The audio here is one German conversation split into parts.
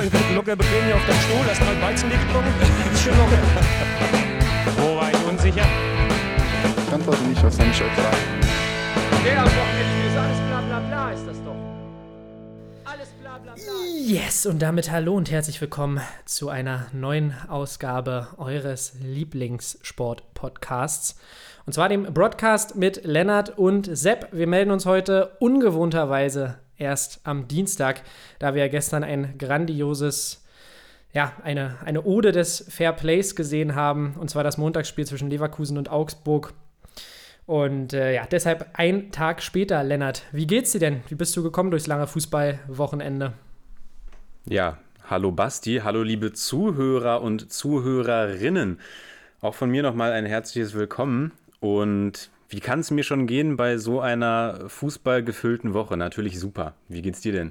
nicht. Hier locker bequem hier auf deinem Stuhl, hast mal Weizenlicht getrunken. Ist schön locker. Wo war ich unsicher? Ich antworte nicht, was soll ich euch sagen? Der am Wochenende ist alles bla bla bla, ist das doch. Alles bla bla bla. Yes, und damit hallo und herzlich willkommen zu einer neuen Ausgabe eures Lieblingssport-Podcasts. Und zwar dem Broadcast mit Lennart und Sepp. Wir melden uns heute ungewohnterweise erst am Dienstag, da wir gestern ein grandioses, ja, eine, eine Ode des Fair Plays gesehen haben. Und zwar das Montagsspiel zwischen Leverkusen und Augsburg. Und äh, ja, deshalb ein Tag später, Lennart. Wie geht's dir denn? Wie bist du gekommen durchs lange Fußballwochenende? Ja, hallo Basti, hallo liebe Zuhörer und Zuhörerinnen. Auch von mir nochmal ein herzliches Willkommen. Und wie kann es mir schon gehen bei so einer fußballgefüllten Woche? Natürlich super. Wie geht's dir denn?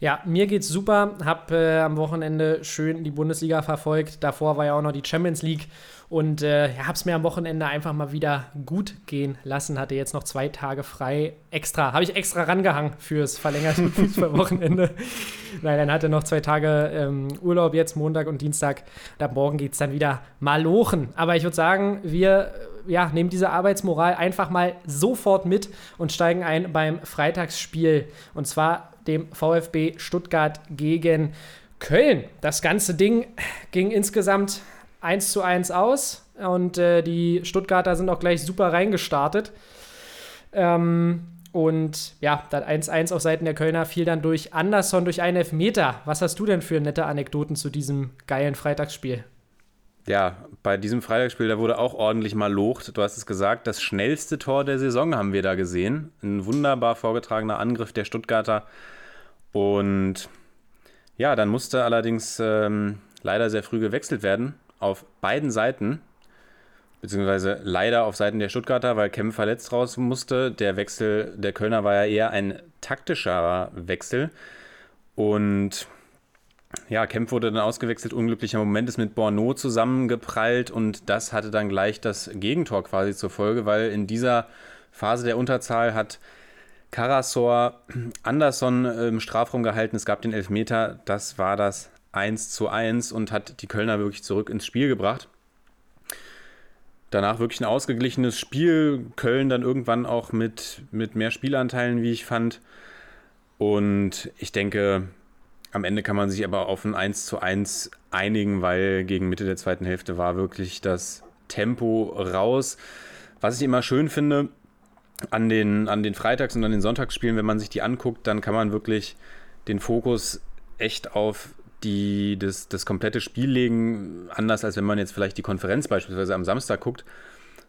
Ja, mir geht's super. Hab äh, am Wochenende schön die Bundesliga verfolgt. Davor war ja auch noch die Champions League. Und äh, ja, hab's mir am Wochenende einfach mal wieder gut gehen lassen. Hatte jetzt noch zwei Tage frei. Extra, habe ich extra rangehangen fürs verlängerte Fußballwochenende. Nein, dann hatte noch zwei Tage ähm, Urlaub jetzt, Montag und Dienstag. Und ab morgen geht's dann wieder malochen. Aber ich würde sagen, wir ja, nehmen diese Arbeitsmoral einfach mal sofort mit und steigen ein beim Freitagsspiel. Und zwar dem VfB Stuttgart gegen Köln. Das ganze Ding ging insgesamt 1 zu 1 aus und äh, die Stuttgarter sind auch gleich super reingestartet. Ähm, und ja, das 1-1 auf Seiten der Kölner fiel dann durch Anderson durch einen Elfmeter. Was hast du denn für nette Anekdoten zu diesem geilen Freitagsspiel? Ja, bei diesem Freitagsspiel, da wurde auch ordentlich mal locht. Du hast es gesagt, das schnellste Tor der Saison haben wir da gesehen. Ein wunderbar vorgetragener Angriff der Stuttgarter. Und ja, dann musste allerdings ähm, leider sehr früh gewechselt werden auf beiden Seiten. Beziehungsweise leider auf Seiten der Stuttgarter, weil Kemp verletzt raus musste. Der Wechsel der Kölner war ja eher ein taktischerer Wechsel. Und ja, Kemp wurde dann ausgewechselt. Unglücklicher Moment ist mit Borneau zusammengeprallt und das hatte dann gleich das Gegentor quasi zur Folge, weil in dieser Phase der Unterzahl hat Karasor Anderson im Strafraum gehalten. Es gab den Elfmeter. Das war das 1 zu 1 und hat die Kölner wirklich zurück ins Spiel gebracht. Danach wirklich ein ausgeglichenes Spiel. Köln dann irgendwann auch mit, mit mehr Spielanteilen, wie ich fand. Und ich denke, am Ende kann man sich aber auf ein 1 zu 1 einigen, weil gegen Mitte der zweiten Hälfte war wirklich das Tempo raus. Was ich immer schön finde an den, an den Freitags- und an den Sonntagsspielen, wenn man sich die anguckt, dann kann man wirklich den Fokus echt auf die, das, das komplette Spiel legen, anders als wenn man jetzt vielleicht die Konferenz beispielsweise am Samstag guckt,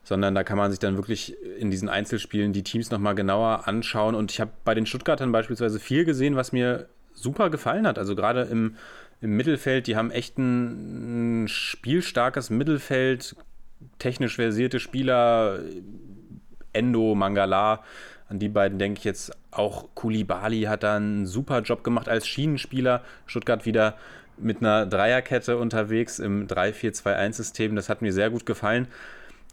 sondern da kann man sich dann wirklich in diesen Einzelspielen die Teams nochmal genauer anschauen. Und ich habe bei den Stuttgartern beispielsweise viel gesehen, was mir super gefallen hat. Also gerade im, im Mittelfeld, die haben echt ein, ein spielstarkes Mittelfeld, technisch versierte Spieler, Endo, Mangala, an die beiden denke ich jetzt auch. Kulibali hat da einen super Job gemacht als Schienenspieler. Stuttgart wieder mit einer Dreierkette unterwegs im 3-4-2-1-System. Das hat mir sehr gut gefallen.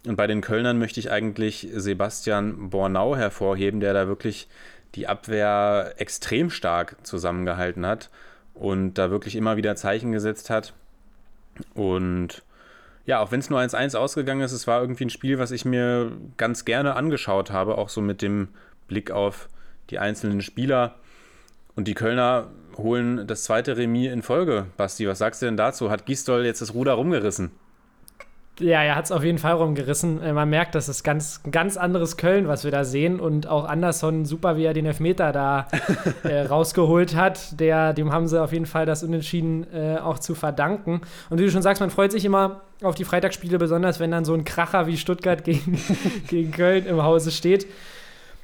Und bei den Kölnern möchte ich eigentlich Sebastian Bornau hervorheben, der da wirklich die Abwehr extrem stark zusammengehalten hat und da wirklich immer wieder Zeichen gesetzt hat. Und ja, auch wenn es nur 1-1 ausgegangen ist, es war irgendwie ein Spiel, was ich mir ganz gerne angeschaut habe, auch so mit dem Blick auf die einzelnen Spieler. Und die Kölner holen das zweite Remis in Folge. Basti, was sagst du denn dazu? Hat Gistol jetzt das Ruder rumgerissen? Ja, er hat es auf jeden Fall rumgerissen. Äh, man merkt, das ist ganz, ein ganz anderes Köln, was wir da sehen. Und auch Anderson, super, wie er den Elfmeter da äh, rausgeholt hat. Der, dem haben sie auf jeden Fall das Unentschieden äh, auch zu verdanken. Und wie du schon sagst, man freut sich immer auf die Freitagsspiele, besonders wenn dann so ein Kracher wie Stuttgart gegen, gegen Köln im Hause steht.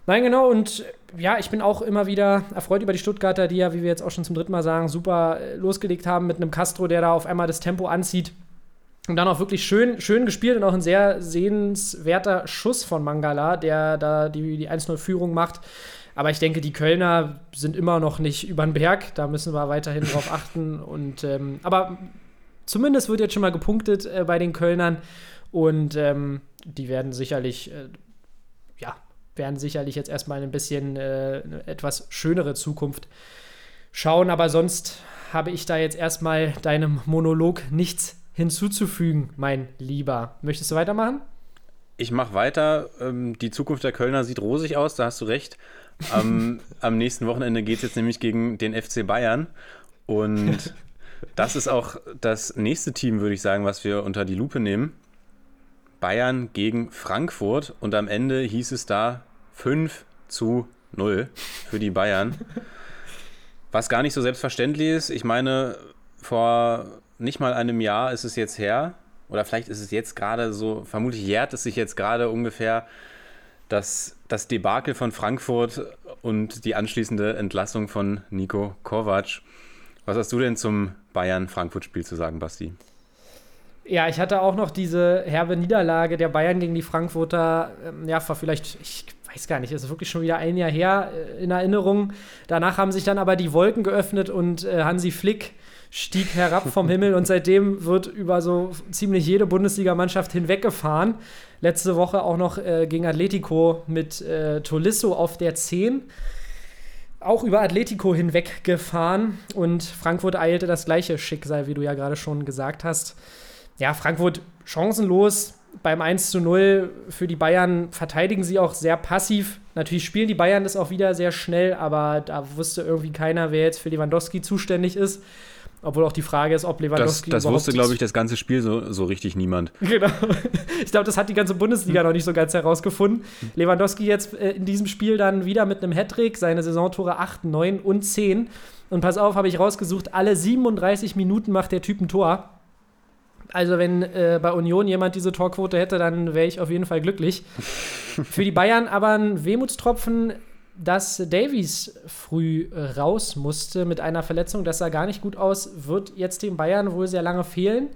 Nein, genau. Und ja, ich bin auch immer wieder erfreut über die Stuttgarter, die ja, wie wir jetzt auch schon zum dritten Mal sagen, super äh, losgelegt haben mit einem Castro, der da auf einmal das Tempo anzieht. Und dann auch wirklich schön, schön gespielt und auch ein sehr sehenswerter Schuss von Mangala, der da die, die 1-0-Führung macht. Aber ich denke, die Kölner sind immer noch nicht über den Berg. Da müssen wir weiterhin drauf achten. Und, ähm, aber zumindest wird jetzt schon mal gepunktet äh, bei den Kölnern. Und ähm, die werden sicherlich äh, ja, werden sicherlich jetzt erstmal ein bisschen äh, eine etwas schönere Zukunft schauen. Aber sonst habe ich da jetzt erstmal deinem Monolog nichts hinzuzufügen, mein Lieber. Möchtest du weitermachen? Ich mache weiter. Ähm, die Zukunft der Kölner sieht rosig aus, da hast du recht. Am, am nächsten Wochenende geht es jetzt nämlich gegen den FC Bayern. Und das ist auch das nächste Team, würde ich sagen, was wir unter die Lupe nehmen. Bayern gegen Frankfurt. Und am Ende hieß es da 5 zu 0 für die Bayern. Was gar nicht so selbstverständlich ist. Ich meine, vor nicht mal einem Jahr ist es jetzt her, oder vielleicht ist es jetzt gerade so, vermutlich jährt es sich jetzt gerade ungefähr, dass das Debakel von Frankfurt und die anschließende Entlassung von Nico Kovac. Was hast du denn zum Bayern-Frankfurt-Spiel zu sagen, Basti? Ja, ich hatte auch noch diese herbe Niederlage der Bayern gegen die Frankfurter, ähm, ja, war vielleicht, ich weiß gar nicht, ist wirklich schon wieder ein Jahr her äh, in Erinnerung. Danach haben sich dann aber die Wolken geöffnet und äh, Hansi Flick stieg herab vom Himmel und seitdem wird über so ziemlich jede Bundesligamannschaft hinweggefahren. Letzte Woche auch noch äh, gegen Atletico mit äh, Tolisso auf der 10. Auch über Atletico hinweggefahren und Frankfurt eilte das gleiche Schicksal, wie du ja gerade schon gesagt hast. Ja, Frankfurt chancenlos beim 1 zu 0 für die Bayern verteidigen sie auch sehr passiv. Natürlich spielen die Bayern das auch wieder sehr schnell, aber da wusste irgendwie keiner, wer jetzt für Lewandowski zuständig ist. Obwohl auch die Frage ist, ob Lewandowski. Das, das wusste, glaube ich, das ganze Spiel so, so richtig niemand. Genau. Ich glaube, das hat die ganze Bundesliga noch nicht so ganz herausgefunden. Lewandowski jetzt äh, in diesem Spiel dann wieder mit einem Hattrick, seine Saisontore 8, 9 und 10. Und pass auf, habe ich rausgesucht, alle 37 Minuten macht der Typ ein Tor. Also, wenn äh, bei Union jemand diese Torquote hätte, dann wäre ich auf jeden Fall glücklich. Für die Bayern aber ein Wehmutstropfen dass Davies früh raus musste mit einer Verletzung. Das sah gar nicht gut aus, wird jetzt den Bayern wohl sehr lange fehlen.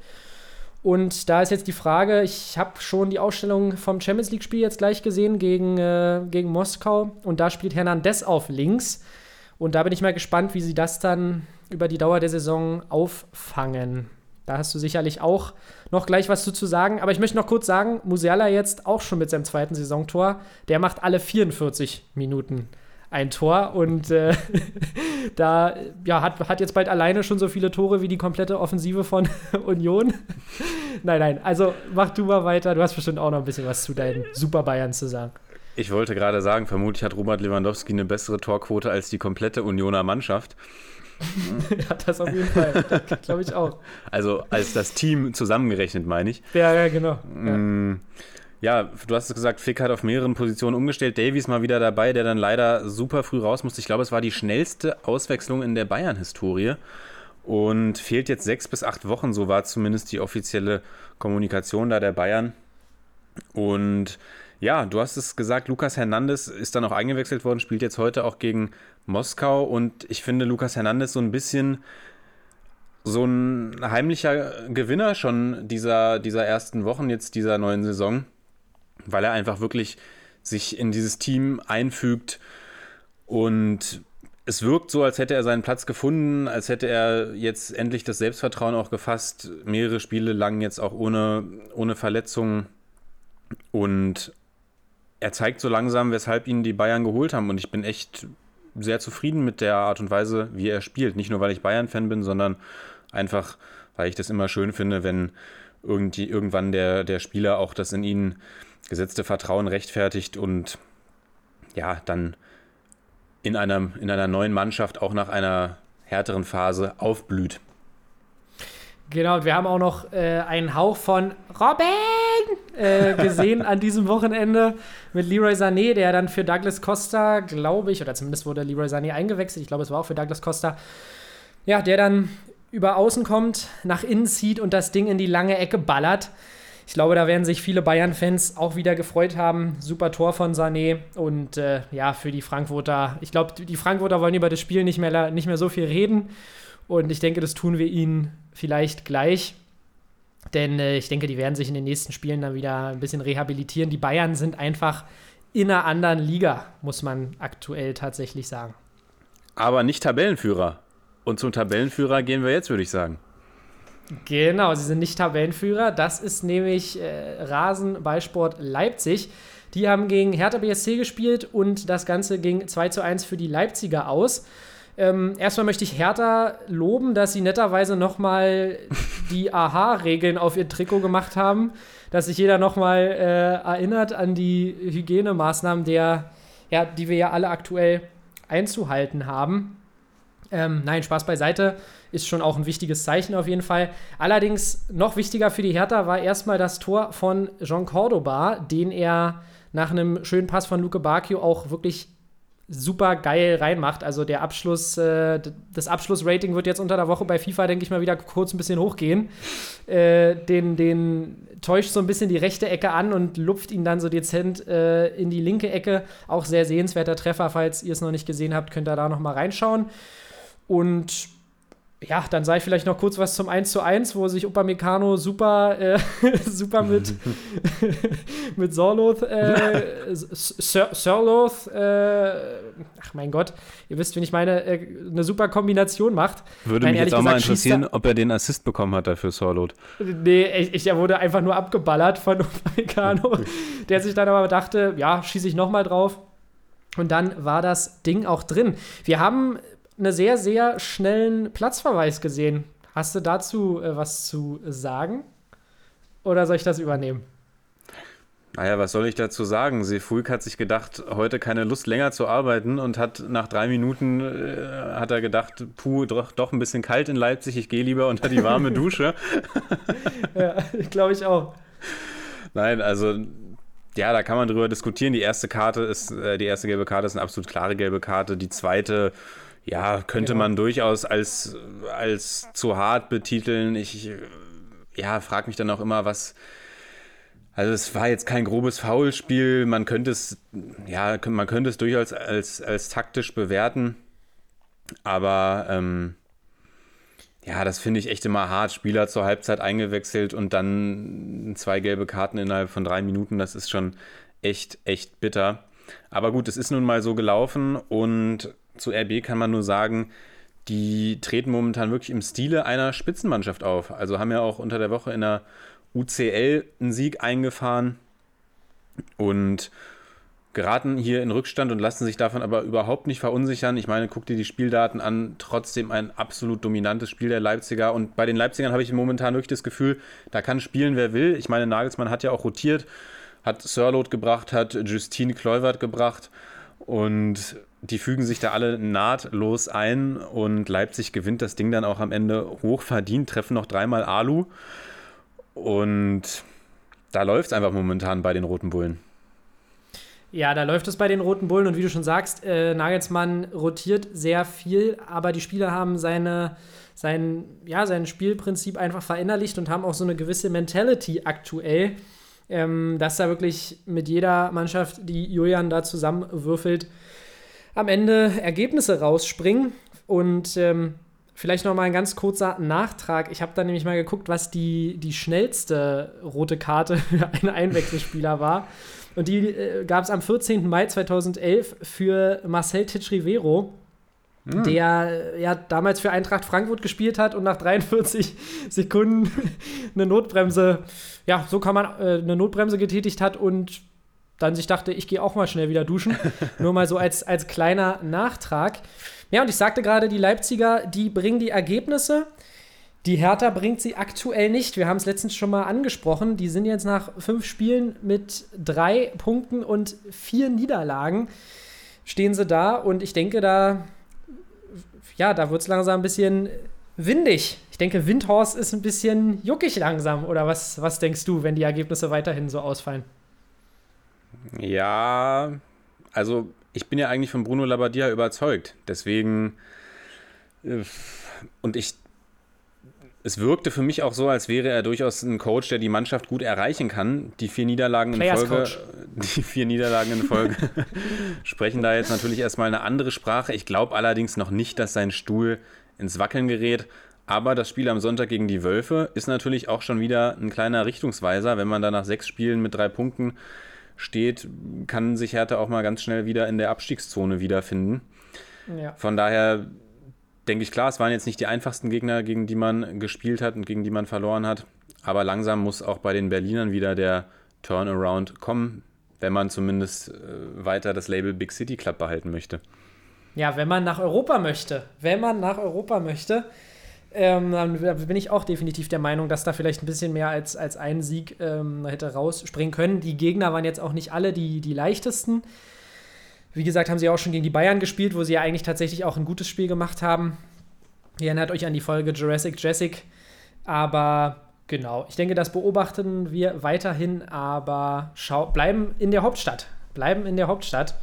Und da ist jetzt die Frage, ich habe schon die Ausstellung vom Champions League-Spiel jetzt gleich gesehen gegen, äh, gegen Moskau und da spielt Hernandez auf links. Und da bin ich mal gespannt, wie sie das dann über die Dauer der Saison auffangen. Da hast du sicherlich auch noch gleich was zu, sagen. Aber ich möchte noch kurz sagen, Musiala jetzt auch schon mit seinem zweiten Saisontor, der macht alle 44 Minuten ein Tor und äh, da ja, hat, hat jetzt bald alleine schon so viele Tore wie die komplette Offensive von Union. nein, nein, also mach du mal weiter. Du hast bestimmt auch noch ein bisschen was zu deinen Super Bayern zu sagen. Ich wollte gerade sagen, vermutlich hat Robert Lewandowski eine bessere Torquote als die komplette Unioner Mannschaft. ja, das auf jeden Fall. Glaube ich auch. Also als das Team zusammengerechnet, meine ich. Ja, ja, genau. Mm, ja. du hast es gesagt, Fick hat auf mehreren Positionen umgestellt. Davies mal wieder dabei, der dann leider super früh raus musste. Ich glaube, es war die schnellste Auswechslung in der Bayern-Historie und fehlt jetzt sechs bis acht Wochen. So war zumindest die offizielle Kommunikation da der Bayern. Und ja, du hast es gesagt, Lukas Hernandez ist dann auch eingewechselt worden, spielt jetzt heute auch gegen Moskau und ich finde Lukas Hernandez so ein bisschen so ein heimlicher Gewinner schon dieser, dieser ersten Wochen, jetzt dieser neuen Saison, weil er einfach wirklich sich in dieses Team einfügt und es wirkt so, als hätte er seinen Platz gefunden, als hätte er jetzt endlich das Selbstvertrauen auch gefasst, mehrere Spiele lang jetzt auch ohne, ohne Verletzungen und er zeigt so langsam, weshalb ihn die Bayern geholt haben. Und ich bin echt sehr zufrieden mit der Art und Weise, wie er spielt. Nicht nur, weil ich Bayern-Fan bin, sondern einfach, weil ich das immer schön finde, wenn irgendwie, irgendwann der, der Spieler auch das in ihn gesetzte Vertrauen rechtfertigt und ja, dann in einer, in einer neuen Mannschaft auch nach einer härteren Phase aufblüht. Genau, und wir haben auch noch äh, einen Hauch von Robin äh, gesehen an diesem Wochenende mit Leroy Sané, der dann für Douglas Costa, glaube ich, oder zumindest wurde Leroy Sané eingewechselt, ich glaube, es war auch für Douglas Costa, ja, der dann über außen kommt, nach innen zieht und das Ding in die lange Ecke ballert. Ich glaube, da werden sich viele Bayern-Fans auch wieder gefreut haben. Super Tor von Sané und äh, ja, für die Frankfurter, ich glaube, die Frankfurter wollen über das Spiel nicht mehr, nicht mehr so viel reden und ich denke, das tun wir ihnen vielleicht gleich. Denn äh, ich denke, die werden sich in den nächsten Spielen dann wieder ein bisschen rehabilitieren. Die Bayern sind einfach in einer anderen Liga, muss man aktuell tatsächlich sagen. Aber nicht Tabellenführer. Und zum Tabellenführer gehen wir jetzt, würde ich sagen. Genau, sie sind nicht Tabellenführer. Das ist nämlich äh, Rasenballsport Leipzig. Die haben gegen Hertha BSC gespielt und das Ganze ging 2 zu 1 für die Leipziger aus. Ähm, erstmal möchte ich Hertha loben, dass sie netterweise nochmal die Aha-Regeln auf ihr Trikot gemacht haben, dass sich jeder nochmal äh, erinnert an die Hygienemaßnahmen, der, ja, die wir ja alle aktuell einzuhalten haben. Ähm, nein, Spaß beiseite, ist schon auch ein wichtiges Zeichen auf jeden Fall. Allerdings noch wichtiger für die Hertha war erstmal das Tor von Jean Cordoba, den er nach einem schönen Pass von Luke Bacchio auch wirklich super geil reinmacht. Also der Abschluss, äh, das Abschlussrating wird jetzt unter der Woche bei FIFA, denke ich mal, wieder kurz ein bisschen hochgehen. Äh, den, den täuscht so ein bisschen die rechte Ecke an und lupft ihn dann so dezent äh, in die linke Ecke. Auch sehr sehenswerter Treffer, falls ihr es noch nicht gesehen habt, könnt ihr da noch mal reinschauen. Und ja, dann sage ich vielleicht noch kurz was zum 1 zu 1, wo sich Upamecano super, äh, super mit, mit Sorloth, äh, Sirloth, äh, ach mein Gott, ihr wisst, wenn ich meine, äh, eine super Kombination macht. Würde Nein, mich jetzt auch mal gesagt, schießt interessieren, er- ob er den Assist bekommen hat dafür Sorloth. Nee, ich, ich, er wurde einfach nur abgeballert von Upamecano, der sich dann aber dachte, ja, schieße ich nochmal drauf. Und dann war das Ding auch drin. Wir haben einen sehr, sehr schnellen Platzverweis gesehen. Hast du dazu äh, was zu sagen? Oder soll ich das übernehmen? Naja, was soll ich dazu sagen? Sefulk hat sich gedacht, heute keine Lust länger zu arbeiten und hat nach drei Minuten äh, hat er gedacht, puh, doch, doch ein bisschen kalt in Leipzig, ich gehe lieber unter die warme Dusche. Ja, glaube ich auch. Nein, also ja, da kann man drüber diskutieren. Die erste Karte ist, äh, die erste gelbe Karte ist eine absolut klare gelbe Karte. Die zweite, ja, könnte Genau. man durchaus als, als zu hart betiteln. Ich, ja, frage mich dann auch immer, was. Also es war jetzt kein grobes Foulspiel. Man könnte es, ja, man könnte es durchaus als, als taktisch bewerten. Aber ähm, ja, das finde ich echt immer hart. Spieler zur Halbzeit eingewechselt und dann zwei gelbe Karten innerhalb von drei Minuten. Das ist schon echt, echt bitter. Aber gut, es ist nun mal so gelaufen und zu RB kann man nur sagen, die treten momentan wirklich im Stile einer Spitzenmannschaft auf. Also haben ja auch unter der Woche in der UCL einen Sieg eingefahren und geraten hier in Rückstand und lassen sich davon aber überhaupt nicht verunsichern. Ich meine, guck dir die Spieldaten an, trotzdem ein absolut dominantes Spiel der Leipziger. Und bei den Leipzigern habe ich momentan wirklich das Gefühl, da kann spielen, wer will. Ich meine, Nagelsmann hat ja auch rotiert, hat Sörloth gebracht, hat Justine Kluivert gebracht und die fügen sich da alle nahtlos ein und Leipzig gewinnt das Ding dann auch am Ende hoch verdient, treffen noch dreimal Alu und da läuft es einfach momentan bei den Roten Bullen. Ja, da läuft es bei den Roten Bullen und wie du schon sagst, äh, Nagelsmann rotiert sehr viel, aber die Spieler haben seine, sein, ja, sein Spielprinzip einfach verinnerlicht und haben auch so eine gewisse Mentality aktuell, ähm, dass da wirklich mit jeder Mannschaft, die Julian da zusammenwürfelt, am Ende Ergebnisse rausspringen. Und ähm, vielleicht noch mal ein ganz kurzer Nachtrag. Ich habe da nämlich mal geguckt, was die, die schnellste rote Karte für einen Einwechselspieler war. Und die äh, gab es am 14. Mai 2011 für Marcel Titsch-Rivero, der äh, ja damals für Eintracht Frankfurt gespielt hat und nach 43 Sekunden eine Notbremse, ja, so kann man äh, eine Notbremse getätigt hat und dann sich dachte, ich gehe auch mal schnell wieder duschen. Nur mal so als, als kleiner Nachtrag. Ja, und ich sagte gerade, die Leipziger, die bringen die Ergebnisse. Die Hertha bringt sie aktuell nicht. Wir haben es letztens schon mal angesprochen. Die sind jetzt nach fünf Spielen mit drei Punkten und vier Niederlagen stehen sie da. Und ich denke, da, ja, da wird es langsam ein bisschen windig. Ich denke, Windhorst ist ein bisschen juckig langsam. Oder was, was denkst du, wenn die Ergebnisse weiterhin so ausfallen? Ja, also ich bin ja eigentlich von Bruno Labbadia überzeugt. Deswegen, äh, und ich, es wirkte für mich auch so, als wäre er durchaus ein Coach, der die Mannschaft gut erreichen kann. Die vier Niederlagen in Folge, Coach. die vier Niederlagen in Folge sprechen da jetzt natürlich erstmal eine andere Sprache. Ich glaube allerdings noch nicht, dass sein Stuhl ins Wackeln gerät. Aber das Spiel am Sonntag gegen die Wölfe ist natürlich auch schon wieder ein kleiner Richtungsweiser. Wenn man da nach sechs Spielen mit drei Punkten steht, kann sich Hertha auch mal ganz schnell wieder in der Abstiegszone wiederfinden. Ja. Von daher denke ich, klar, es waren jetzt nicht die einfachsten Gegner, gegen die man gespielt hat und gegen die man verloren hat. Aber langsam muss auch bei den Berlinern wieder der Turnaround kommen. wenn man zumindest äh, weiter das Label Big City Club behalten möchte. Ja, wenn man nach Europa möchte. Wenn man nach Europa möchte, ähm, dann bin ich auch definitiv der Meinung, dass da vielleicht ein bisschen mehr als, als ein Sieg ähm, hätte rausspringen können. Die Gegner waren jetzt auch nicht alle die, die leichtesten. Wie gesagt, haben sie auch schon gegen die Bayern gespielt, wo sie ja eigentlich tatsächlich auch ein gutes Spiel gemacht haben. Ihr erinnert euch an die Folge Jurassic Jessic. Aber genau, ich denke, das beobachten wir weiterhin, aber schau, bleiben in der Hauptstadt. Bleiben in der Hauptstadt.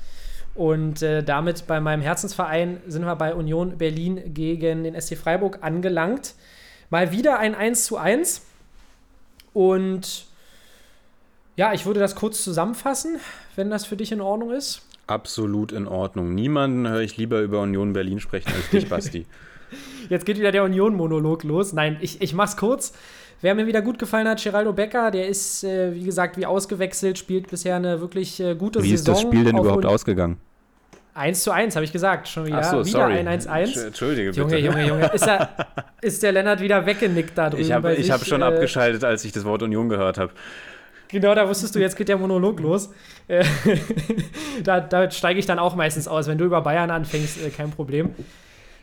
Und äh, damit bei meinem Herzensverein sind wir bei Union Berlin gegen den SC Freiburg angelangt. Mal wieder ein 1 zu 1. Und ja, ich würde das kurz zusammenfassen, wenn das für dich in Ordnung ist. Absolut in Ordnung. Niemanden höre ich lieber über Union Berlin sprechen als dich, Basti. Jetzt geht wieder der Union-Monolog los. Nein, ich, ich mach's kurz. Wer mir wieder gut gefallen hat, Geraldo Becker, der ist, äh, wie gesagt, wie ausgewechselt, spielt bisher eine wirklich äh, gute wie Saison. Wie ist das Spiel denn überhaupt ausgegangen? 1 zu 1, habe ich gesagt, schon wieder. Ach so, wieder sorry. ein 1-1. Entschuldige bitte. Junge, Junge, Junge. Ist, er, ist der Lennart wieder weggenickt da drüben? Ich habe hab schon Äh, abgeschaltet, als ich das Wort Union gehört habe. Genau, da wusstest du, jetzt geht der Monolog los. Äh, da da steige ich dann auch meistens aus. Wenn du über Bayern anfängst, äh, kein Problem.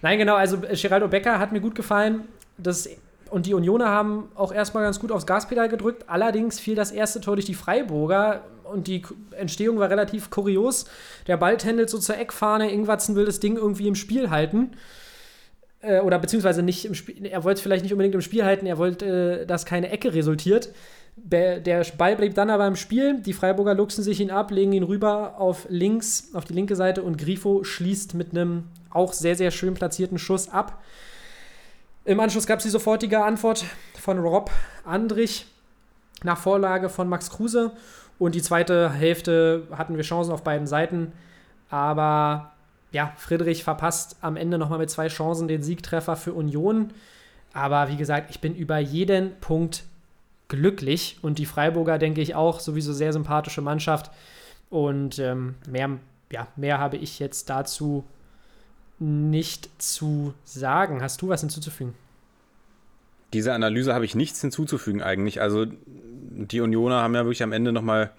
Nein, genau, also äh, Geraldo Becker hat mir gut gefallen. Das, und die Unioner haben auch erstmal ganz gut aufs Gaspedal gedrückt. Allerdings fiel das erste Tor durch die Freiburger und die Entstehung war relativ kurios. Der Ball tändelt so zur Eckfahne, Ingwatzen will das Ding irgendwie im Spiel halten. Äh, oder beziehungsweise nicht im Spiel, er wollte es vielleicht nicht unbedingt im Spiel halten, er wollte, äh, dass keine Ecke resultiert. Der Ball blieb dann aber im Spiel. Die Freiburger luchsen sich ihn ab, legen ihn rüber auf links, auf die linke Seite und Grifo schließt mit einem auch sehr, sehr schön platzierten Schuss ab. Im Anschluss gab es die sofortige Antwort von Rob Andrich nach Vorlage von Max Kruse. Und die zweite Hälfte hatten wir Chancen auf beiden Seiten. Aber ja, Friedrich verpasst am Ende nochmal mit zwei Chancen den Siegtreffer für Union. Aber wie gesagt, ich bin über jeden Punkt glücklich. Und die Freiburger, denke ich, auch sowieso sehr sympathische Mannschaft. Und ähm, mehr, ja, mehr habe ich jetzt dazu nicht zu sagen. Hast du was hinzuzufügen? Dieser Analyse habe ich nichts hinzuzufügen eigentlich. Also die Unioner haben ja wirklich am Ende nochmal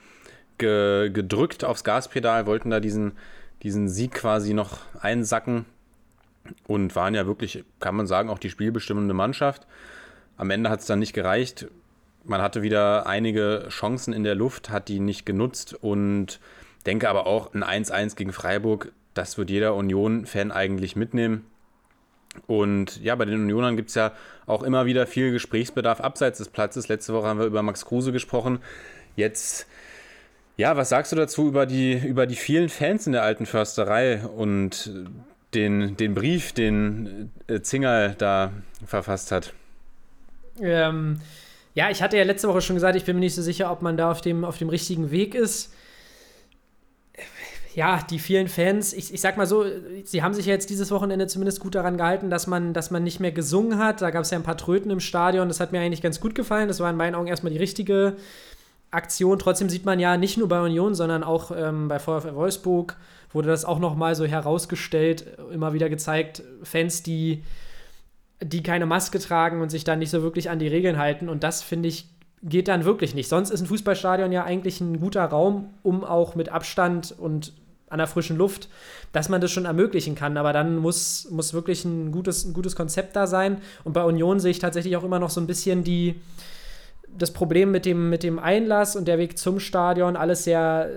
ge gedrückt aufs Gaspedal, wollten da diesen, diesen Sieg quasi noch einsacken und waren ja wirklich, kann man sagen, auch die spielbestimmende Mannschaft. Am Ende hat es dann nicht gereicht. Man hatte wieder einige Chancen in der Luft, hat die nicht genutzt und denke aber auch ein 1-1 gegen Freiburg, das wird jeder Union-Fan eigentlich mitnehmen. Und ja, bei den Unionern gibt es ja auch immer wieder viel Gesprächsbedarf abseits des Platzes. Letzte Woche haben wir über Max Kruse gesprochen. Jetzt, ja, was sagst du dazu über die, über die vielen Fans in der alten Försterei und den, den Brief, den äh, Zingerl da verfasst hat? Ähm, ja, ich hatte ja letzte Woche schon gesagt, ich bin mir nicht so sicher, ob man da auf dem, auf dem richtigen Weg ist. Ja, die vielen Fans, ich, ich sag mal so, sie haben sich ja jetzt dieses Wochenende zumindest gut daran gehalten, dass man, dass man nicht mehr gesungen hat. Da gab es ja ein paar Tröten im Stadion, das hat mir eigentlich ganz gut gefallen. Das war in meinen Augen erstmal die richtige Aktion. Trotzdem sieht man ja nicht nur bei Union, sondern auch ähm, bei VfL Wolfsburg wurde das auch nochmal so herausgestellt, immer wieder gezeigt, Fans, die die keine Maske tragen und sich dann nicht so wirklich an die Regeln halten. Und das, finde ich, geht dann wirklich nicht. Sonst ist ein Fußballstadion ja eigentlich ein guter Raum, um auch mit Abstand und an der frischen Luft, dass man das schon ermöglichen kann. Aber dann muss, muss wirklich ein gutes, ein gutes Konzept da sein. Und bei Union sehe ich tatsächlich auch immer noch so ein bisschen die, das Problem mit dem, mit dem Einlass und der Weg zum Stadion, alles sehr,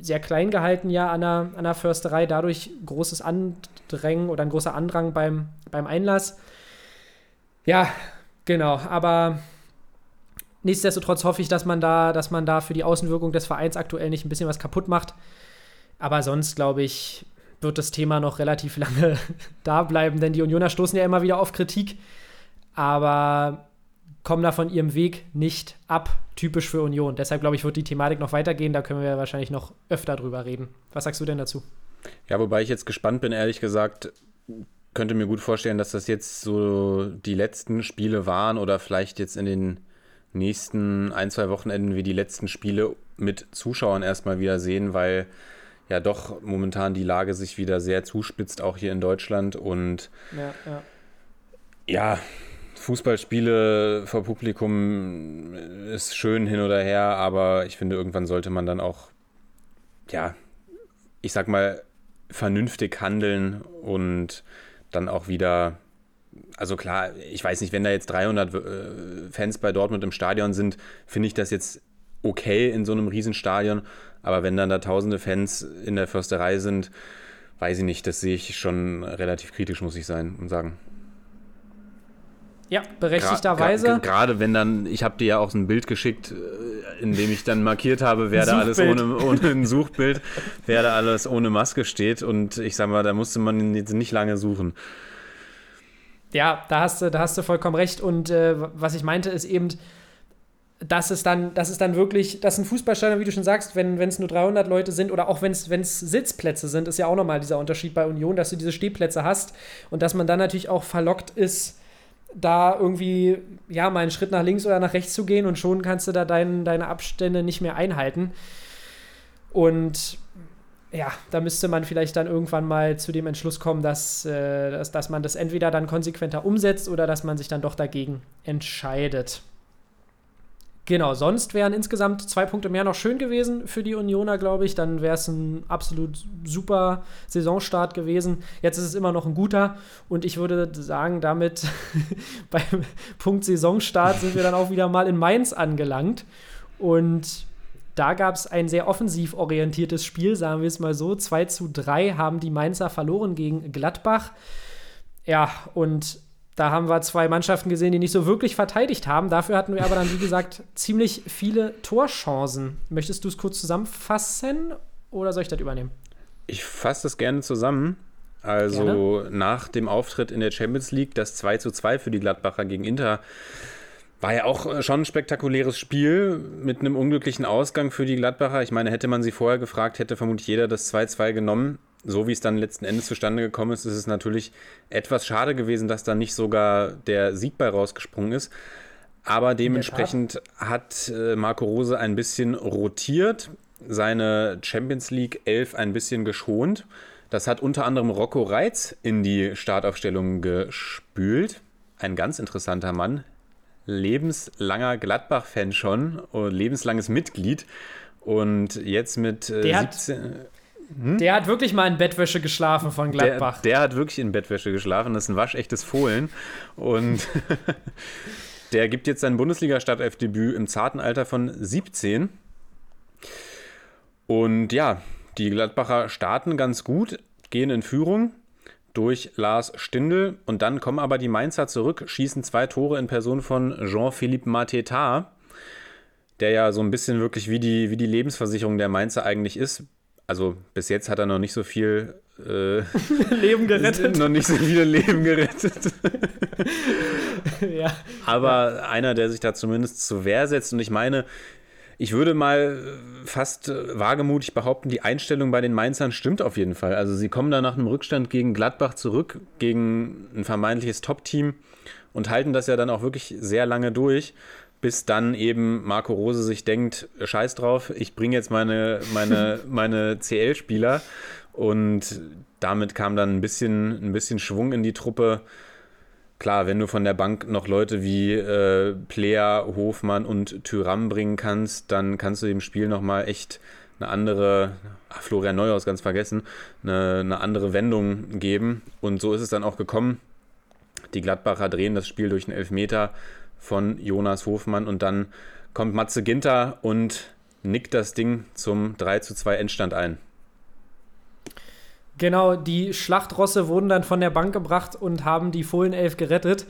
sehr klein gehalten ja an der, an der Försterei, dadurch großes Andrängen oder ein großer Andrang beim, beim Einlass. Ja, genau, aber nichtsdestotrotz hoffe ich, dass man da, dass man da für die Außenwirkung des Vereins aktuell nicht ein bisschen was kaputt macht. Aber sonst, glaube ich, wird das Thema noch relativ lange da bleiben, denn die Unioner stoßen ja immer wieder auf Kritik, aber kommen da von ihrem Weg nicht ab, typisch für Union. Deshalb glaube ich, wird die Thematik noch weitergehen, da können wir wahrscheinlich noch öfter drüber reden. Was sagst du denn dazu? Ja, wobei ich jetzt gespannt bin, ehrlich gesagt, könnte mir gut vorstellen, dass das jetzt so die letzten Spiele waren oder vielleicht jetzt in den nächsten ein, zwei Wochenenden wir die letzten Spiele mit Zuschauern erstmal wieder sehen, weil ja doch momentan die Lage sich wieder sehr zuspitzt, auch hier in Deutschland. Und Ja, ja. ja, Fußballspiele vor Publikum ist schön hin oder her, aber ich finde, irgendwann sollte man dann auch ja, ich sag mal, vernünftig handeln und dann auch wieder, also klar, ich weiß nicht, wenn da jetzt 300 äh, Fans bei Dortmund im Stadion sind, finde ich das jetzt okay in so einem Riesenstadion, aber wenn dann da tausende Fans in der Försterei sind, weiß ich nicht, das sehe ich schon relativ kritisch, muss ich sein und sagen. Ja, berechtigterweise. Gerade wenn dann, ich habe dir ja auch so ein Bild geschickt, äh, in dem ich dann markiert habe, wer da alles ohne, ohne ein Suchbild, wer da alles ohne Maske steht. Und ich sag mal, da musste man jetzt nicht lange suchen. Ja, da hast du, da hast du vollkommen recht. Und äh, was ich meinte, ist eben, dass es dann, dass es dann wirklich, dass ein Fußballstadion, wie du schon sagst, wenn es nur 300 Leute sind oder auch wenn es Sitzplätze sind, ist ja auch nochmal dieser Unterschied bei Union, dass du diese Stehplätze hast und dass man dann natürlich auch verlockt ist, da irgendwie, ja, mal einen Schritt nach links oder nach rechts zu gehen und schon kannst du da dein, deine Abstände nicht mehr einhalten. Und ja, da müsste man vielleicht dann irgendwann mal zu dem Entschluss kommen, dass, äh, dass, dass man das entweder dann konsequenter umsetzt oder dass man sich dann doch dagegen entscheidet. Genau, sonst wären insgesamt zwei Punkte mehr noch schön gewesen für die Unioner, glaube ich. Dann wäre es ein absolut super Saisonstart gewesen. Jetzt ist es immer noch ein guter und ich würde sagen, damit beim Punkt Saisonstart sind wir dann auch wieder mal in Mainz angelangt. Und da gab es ein sehr offensiv orientiertes Spiel, sagen wir es mal so. 2 zu 3 haben die Mainzer verloren gegen Gladbach. Ja, und da haben wir zwei Mannschaften gesehen, die nicht so wirklich verteidigt haben. Dafür hatten wir aber dann, wie gesagt, ziemlich viele Torchancen. Möchtest du es kurz zusammenfassen oder soll ich das übernehmen? Ich fasse das gerne zusammen. Also gerne. nach dem Auftritt in der Champions League, das 2 zu 2 für die Gladbacher gegen Inter, war ja auch schon ein spektakuläres Spiel mit einem unglücklichen Ausgang für die Gladbacher. Ich meine, hätte man sie vorher gefragt, hätte vermutlich jeder das 2-2 genommen so wie es dann letzten Endes zustande gekommen ist, ist es natürlich etwas schade gewesen, dass da nicht sogar der Sieg bei rausgesprungen ist. Aber dementsprechend hat äh, Marco Rose ein bisschen rotiert, seine Champions League 11 ein bisschen geschont. Das hat unter anderem Rocco Reitz in die Startaufstellung gespült. Ein ganz interessanter Mann. Lebenslanger Gladbach-Fan schon und lebenslanges Mitglied. Und jetzt mit äh, 17. Hm? Der hat wirklich mal in Bettwäsche geschlafen von Gladbach. Der, der hat wirklich in Bettwäsche geschlafen. Das ist ein waschechtes Fohlen. Und der gibt jetzt sein Bundesliga-Startelf-Debüt im zarten Alter von 17. Und ja, die Gladbacher starten ganz gut, gehen in Führung durch Lars Stindl und dann kommen aber die Mainzer zurück, schießen zwei Tore in Person von Jean-Philippe Mateta, der ja so ein bisschen wirklich wie die, wie die Lebensversicherung der Mainzer eigentlich ist also bis jetzt hat er noch nicht so viel äh, Leben gerettet. Noch nicht so viele Leben gerettet. ja. Aber ja. einer, der sich da zumindest zur Wehr setzt. Und ich meine, ich würde mal fast wagemutig behaupten, die Einstellung bei den Mainzern stimmt auf jeden Fall. Also sie kommen da nach einem Rückstand gegen Gladbach zurück, gegen ein vermeintliches Top-Team und halten das ja dann auch wirklich sehr lange durch bis dann eben Marco Rose sich denkt, scheiß drauf, ich bringe jetzt meine, meine, meine CL-Spieler und damit kam dann ein bisschen, ein bisschen Schwung in die Truppe. Klar, wenn du von der Bank noch Leute wie äh, Player, Hofmann und Tyram bringen kannst, dann kannst du dem Spiel nochmal echt eine andere, ach, Florian Neuhaus ganz vergessen, eine, eine andere Wendung geben. Und so ist es dann auch gekommen. Die Gladbacher drehen das Spiel durch einen Elfmeter von Jonas Hofmann und dann kommt Matze Ginter und nickt das Ding zum 3 zu 2 Endstand ein. Genau, die Schlachtrosse wurden dann von der Bank gebracht und haben die Fohlenelf gerettet.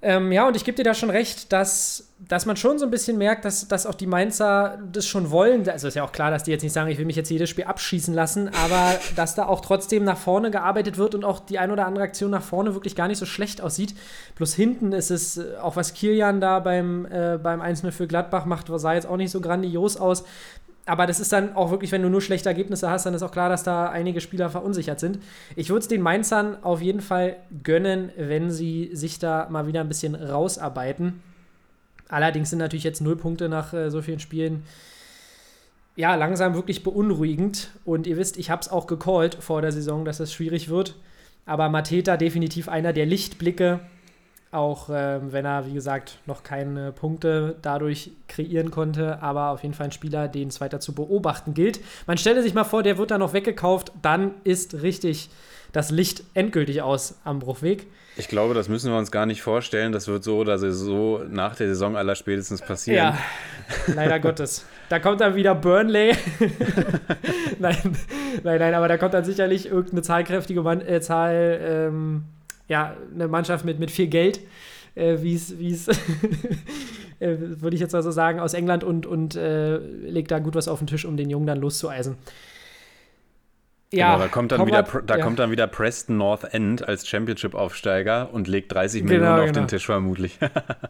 Ähm, ja, und ich gebe dir da schon recht, dass, dass man schon so ein bisschen merkt, dass, dass auch die Mainzer das schon wollen. Also ist ja auch klar, dass die jetzt nicht sagen, ich will mich jetzt jedes Spiel abschießen lassen, aber dass da auch trotzdem nach vorne gearbeitet wird und auch die ein oder andere Aktion nach vorne wirklich gar nicht so schlecht aussieht. Bloß hinten ist es, äh, auch was Kilian da beim, äh, beim 1 für Gladbach macht, sah jetzt auch nicht so grandios aus aber das ist dann auch wirklich, wenn du nur schlechte Ergebnisse hast, dann ist auch klar, dass da einige Spieler verunsichert sind. Ich würde es den Mainzern auf jeden Fall gönnen, wenn sie sich da mal wieder ein bisschen rausarbeiten. Allerdings sind natürlich jetzt null Punkte nach äh, so vielen Spielen ja langsam wirklich beunruhigend. Und ihr wisst, ich habe es auch gecallt vor der Saison, dass es schwierig wird. Aber Mateta definitiv einer der Lichtblicke. Auch ähm, wenn er, wie gesagt, noch keine Punkte dadurch kreieren konnte, aber auf jeden Fall ein Spieler, den es weiter zu beobachten gilt. Man stelle sich mal vor, der wird dann noch weggekauft, dann ist richtig das Licht endgültig aus am Bruchweg. Ich glaube, das müssen wir uns gar nicht vorstellen. Das wird so oder so nach der Saison aller spätestens passieren. Ja, leider Gottes. Da kommt dann wieder Burnley. nein, nein, nein, aber da kommt dann sicherlich irgendeine zahlkräftige Mann, äh, Zahl. Ähm, ja, eine Mannschaft mit, mit viel Geld, äh, wie es, äh, würde ich jetzt also sagen, aus England und, und äh, legt da gut was auf den Tisch, um den Jungen dann loszueisen. Ja, genau, da kommt dann, wieder, da ja. kommt dann wieder Preston North End als Championship-Aufsteiger und legt 30 genau, Millionen auf genau. den Tisch vermutlich.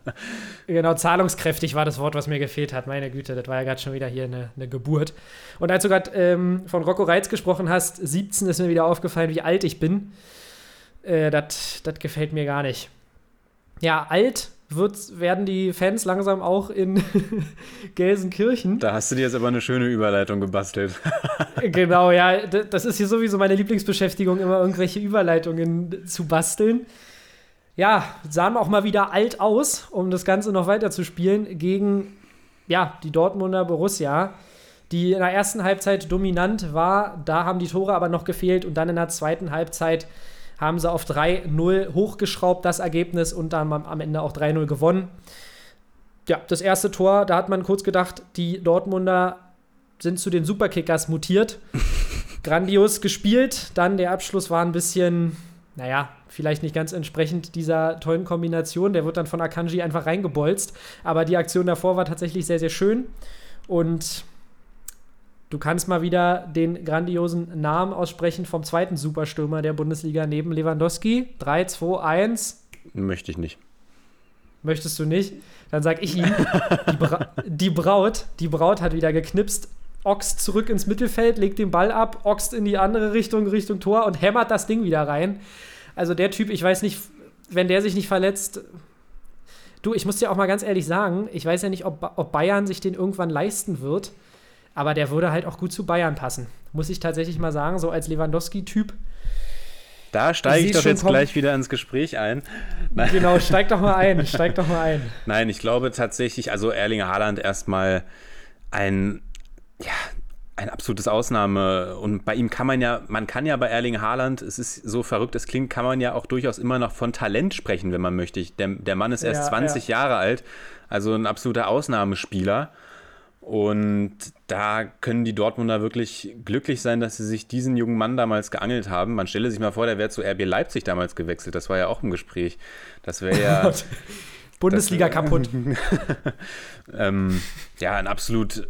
genau, zahlungskräftig war das Wort, was mir gefehlt hat. Meine Güte, das war ja gerade schon wieder hier eine, eine, Geburt. Und als du gerade ähm, von Rocco Reitz gesprochen hast, 17 ist mir wieder aufgefallen, wie alt ich bin. Äh, das gefällt mir gar nicht. Ja, alt wird, werden die Fans langsam auch in Gelsenkirchen. Da hast du dir jetzt aber eine schöne Überleitung gebastelt. genau, ja, das ist hier sowieso meine Lieblingsbeschäftigung, immer irgendwelche Überleitungen zu basteln. Ja, sahen auch mal wieder alt aus, um das Ganze noch weiter zu spielen, gegen ja, die Dortmunder Borussia, die in der ersten Halbzeit dominant war. Da haben die Tore aber noch gefehlt und dann in der zweiten Halbzeit haben sie auf 3-0 hochgeschraubt, das Ergebnis, und dann am Ende auch 3-0 gewonnen. Ja, das erste Tor, da hat man kurz gedacht, die Dortmunder sind zu den Superkickers mutiert. Grandios gespielt. Dann der Abschluss war ein bisschen, naja, vielleicht nicht ganz entsprechend dieser tollen Kombination. Der wird dann von Akanji einfach reingebolzt. Aber die Aktion davor war tatsächlich sehr, sehr schön. Und Du kannst mal wieder den grandiosen Namen aussprechen vom zweiten Superstürmer der Bundesliga neben Lewandowski. 3, 2, 1. Möchte ich nicht. Möchtest du nicht? Dann sag ich ihm, die, Bra die, Braut, die Braut hat wieder geknipst. Ochs zurück ins Mittelfeld, legt den Ball ab, Ochs in die andere Richtung, Richtung Tor und hämmert das Ding wieder rein. Also der Typ, ich weiß nicht, wenn der sich nicht verletzt. Du, ich muss dir auch mal ganz ehrlich sagen, ich weiß ja nicht, ob, ob Bayern sich den irgendwann leisten wird. Aber der würde halt auch gut zu Bayern passen. Muss ich tatsächlich mal sagen, so als Lewandowski-Typ. Da steige ich doch jetzt kommen. gleich wieder ins Gespräch ein. Nein. Genau, steig doch mal ein, steig doch mal ein. Nein, ich glaube tatsächlich, also Erling Haaland erstmal ein, ja, ein absolutes Ausnahme. Und bei ihm kann man ja, man kann ja bei Erling Haaland, es ist so verrückt, es klingt, kann man ja auch durchaus immer noch von Talent sprechen, wenn man möchte. Der, der Mann ist erst ja, 20 ja. Jahre alt, also ein absoluter Ausnahmespieler. Und da können die Dortmunder wirklich glücklich sein, dass sie sich diesen jungen Mann damals geangelt haben. Man stelle sich mal vor, der wäre zu RB Leipzig damals gewechselt. Das war ja auch im Gespräch. Das wäre ja. Bundesliga das, kaputt. ähm, ja, ein absolut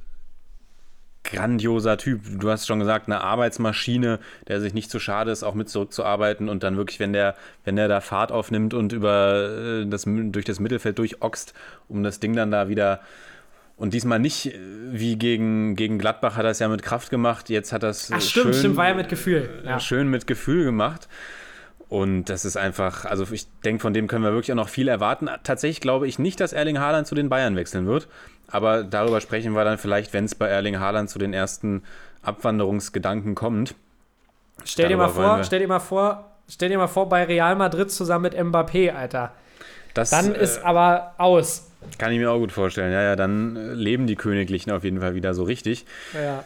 grandioser Typ. Du hast schon gesagt, eine Arbeitsmaschine, der sich nicht zu schade ist, auch mit zurückzuarbeiten und dann wirklich, wenn der, wenn der da Fahrt aufnimmt und über äh, das, durch das Mittelfeld durchoxt, um das Ding dann da wieder und diesmal nicht äh, wie gegen, gegen Gladbach hat er es ja mit Kraft gemacht. Jetzt hat er es Ach, stimmt, schön, stimmt, war ja mit Gefühl. Ja. Schön mit Gefühl gemacht. Und das ist einfach, also ich denke, von dem können wir wirklich auch noch viel erwarten. Tatsächlich glaube ich nicht, dass Erling Haaland zu den Bayern wechseln wird. Aber darüber sprechen wir dann vielleicht, wenn es bei Erling Haaland zu den ersten Abwanderungsgedanken kommt. Stell dir mal vor, stell dir mal vor, stell dir mal vor, bei Real Madrid zusammen mit Mbappé, Alter. Das, dann äh, ist aber aus. Kann ich mir auch gut vorstellen. Ja, ja, dann leben die Königlichen auf jeden Fall wieder so richtig. Ja.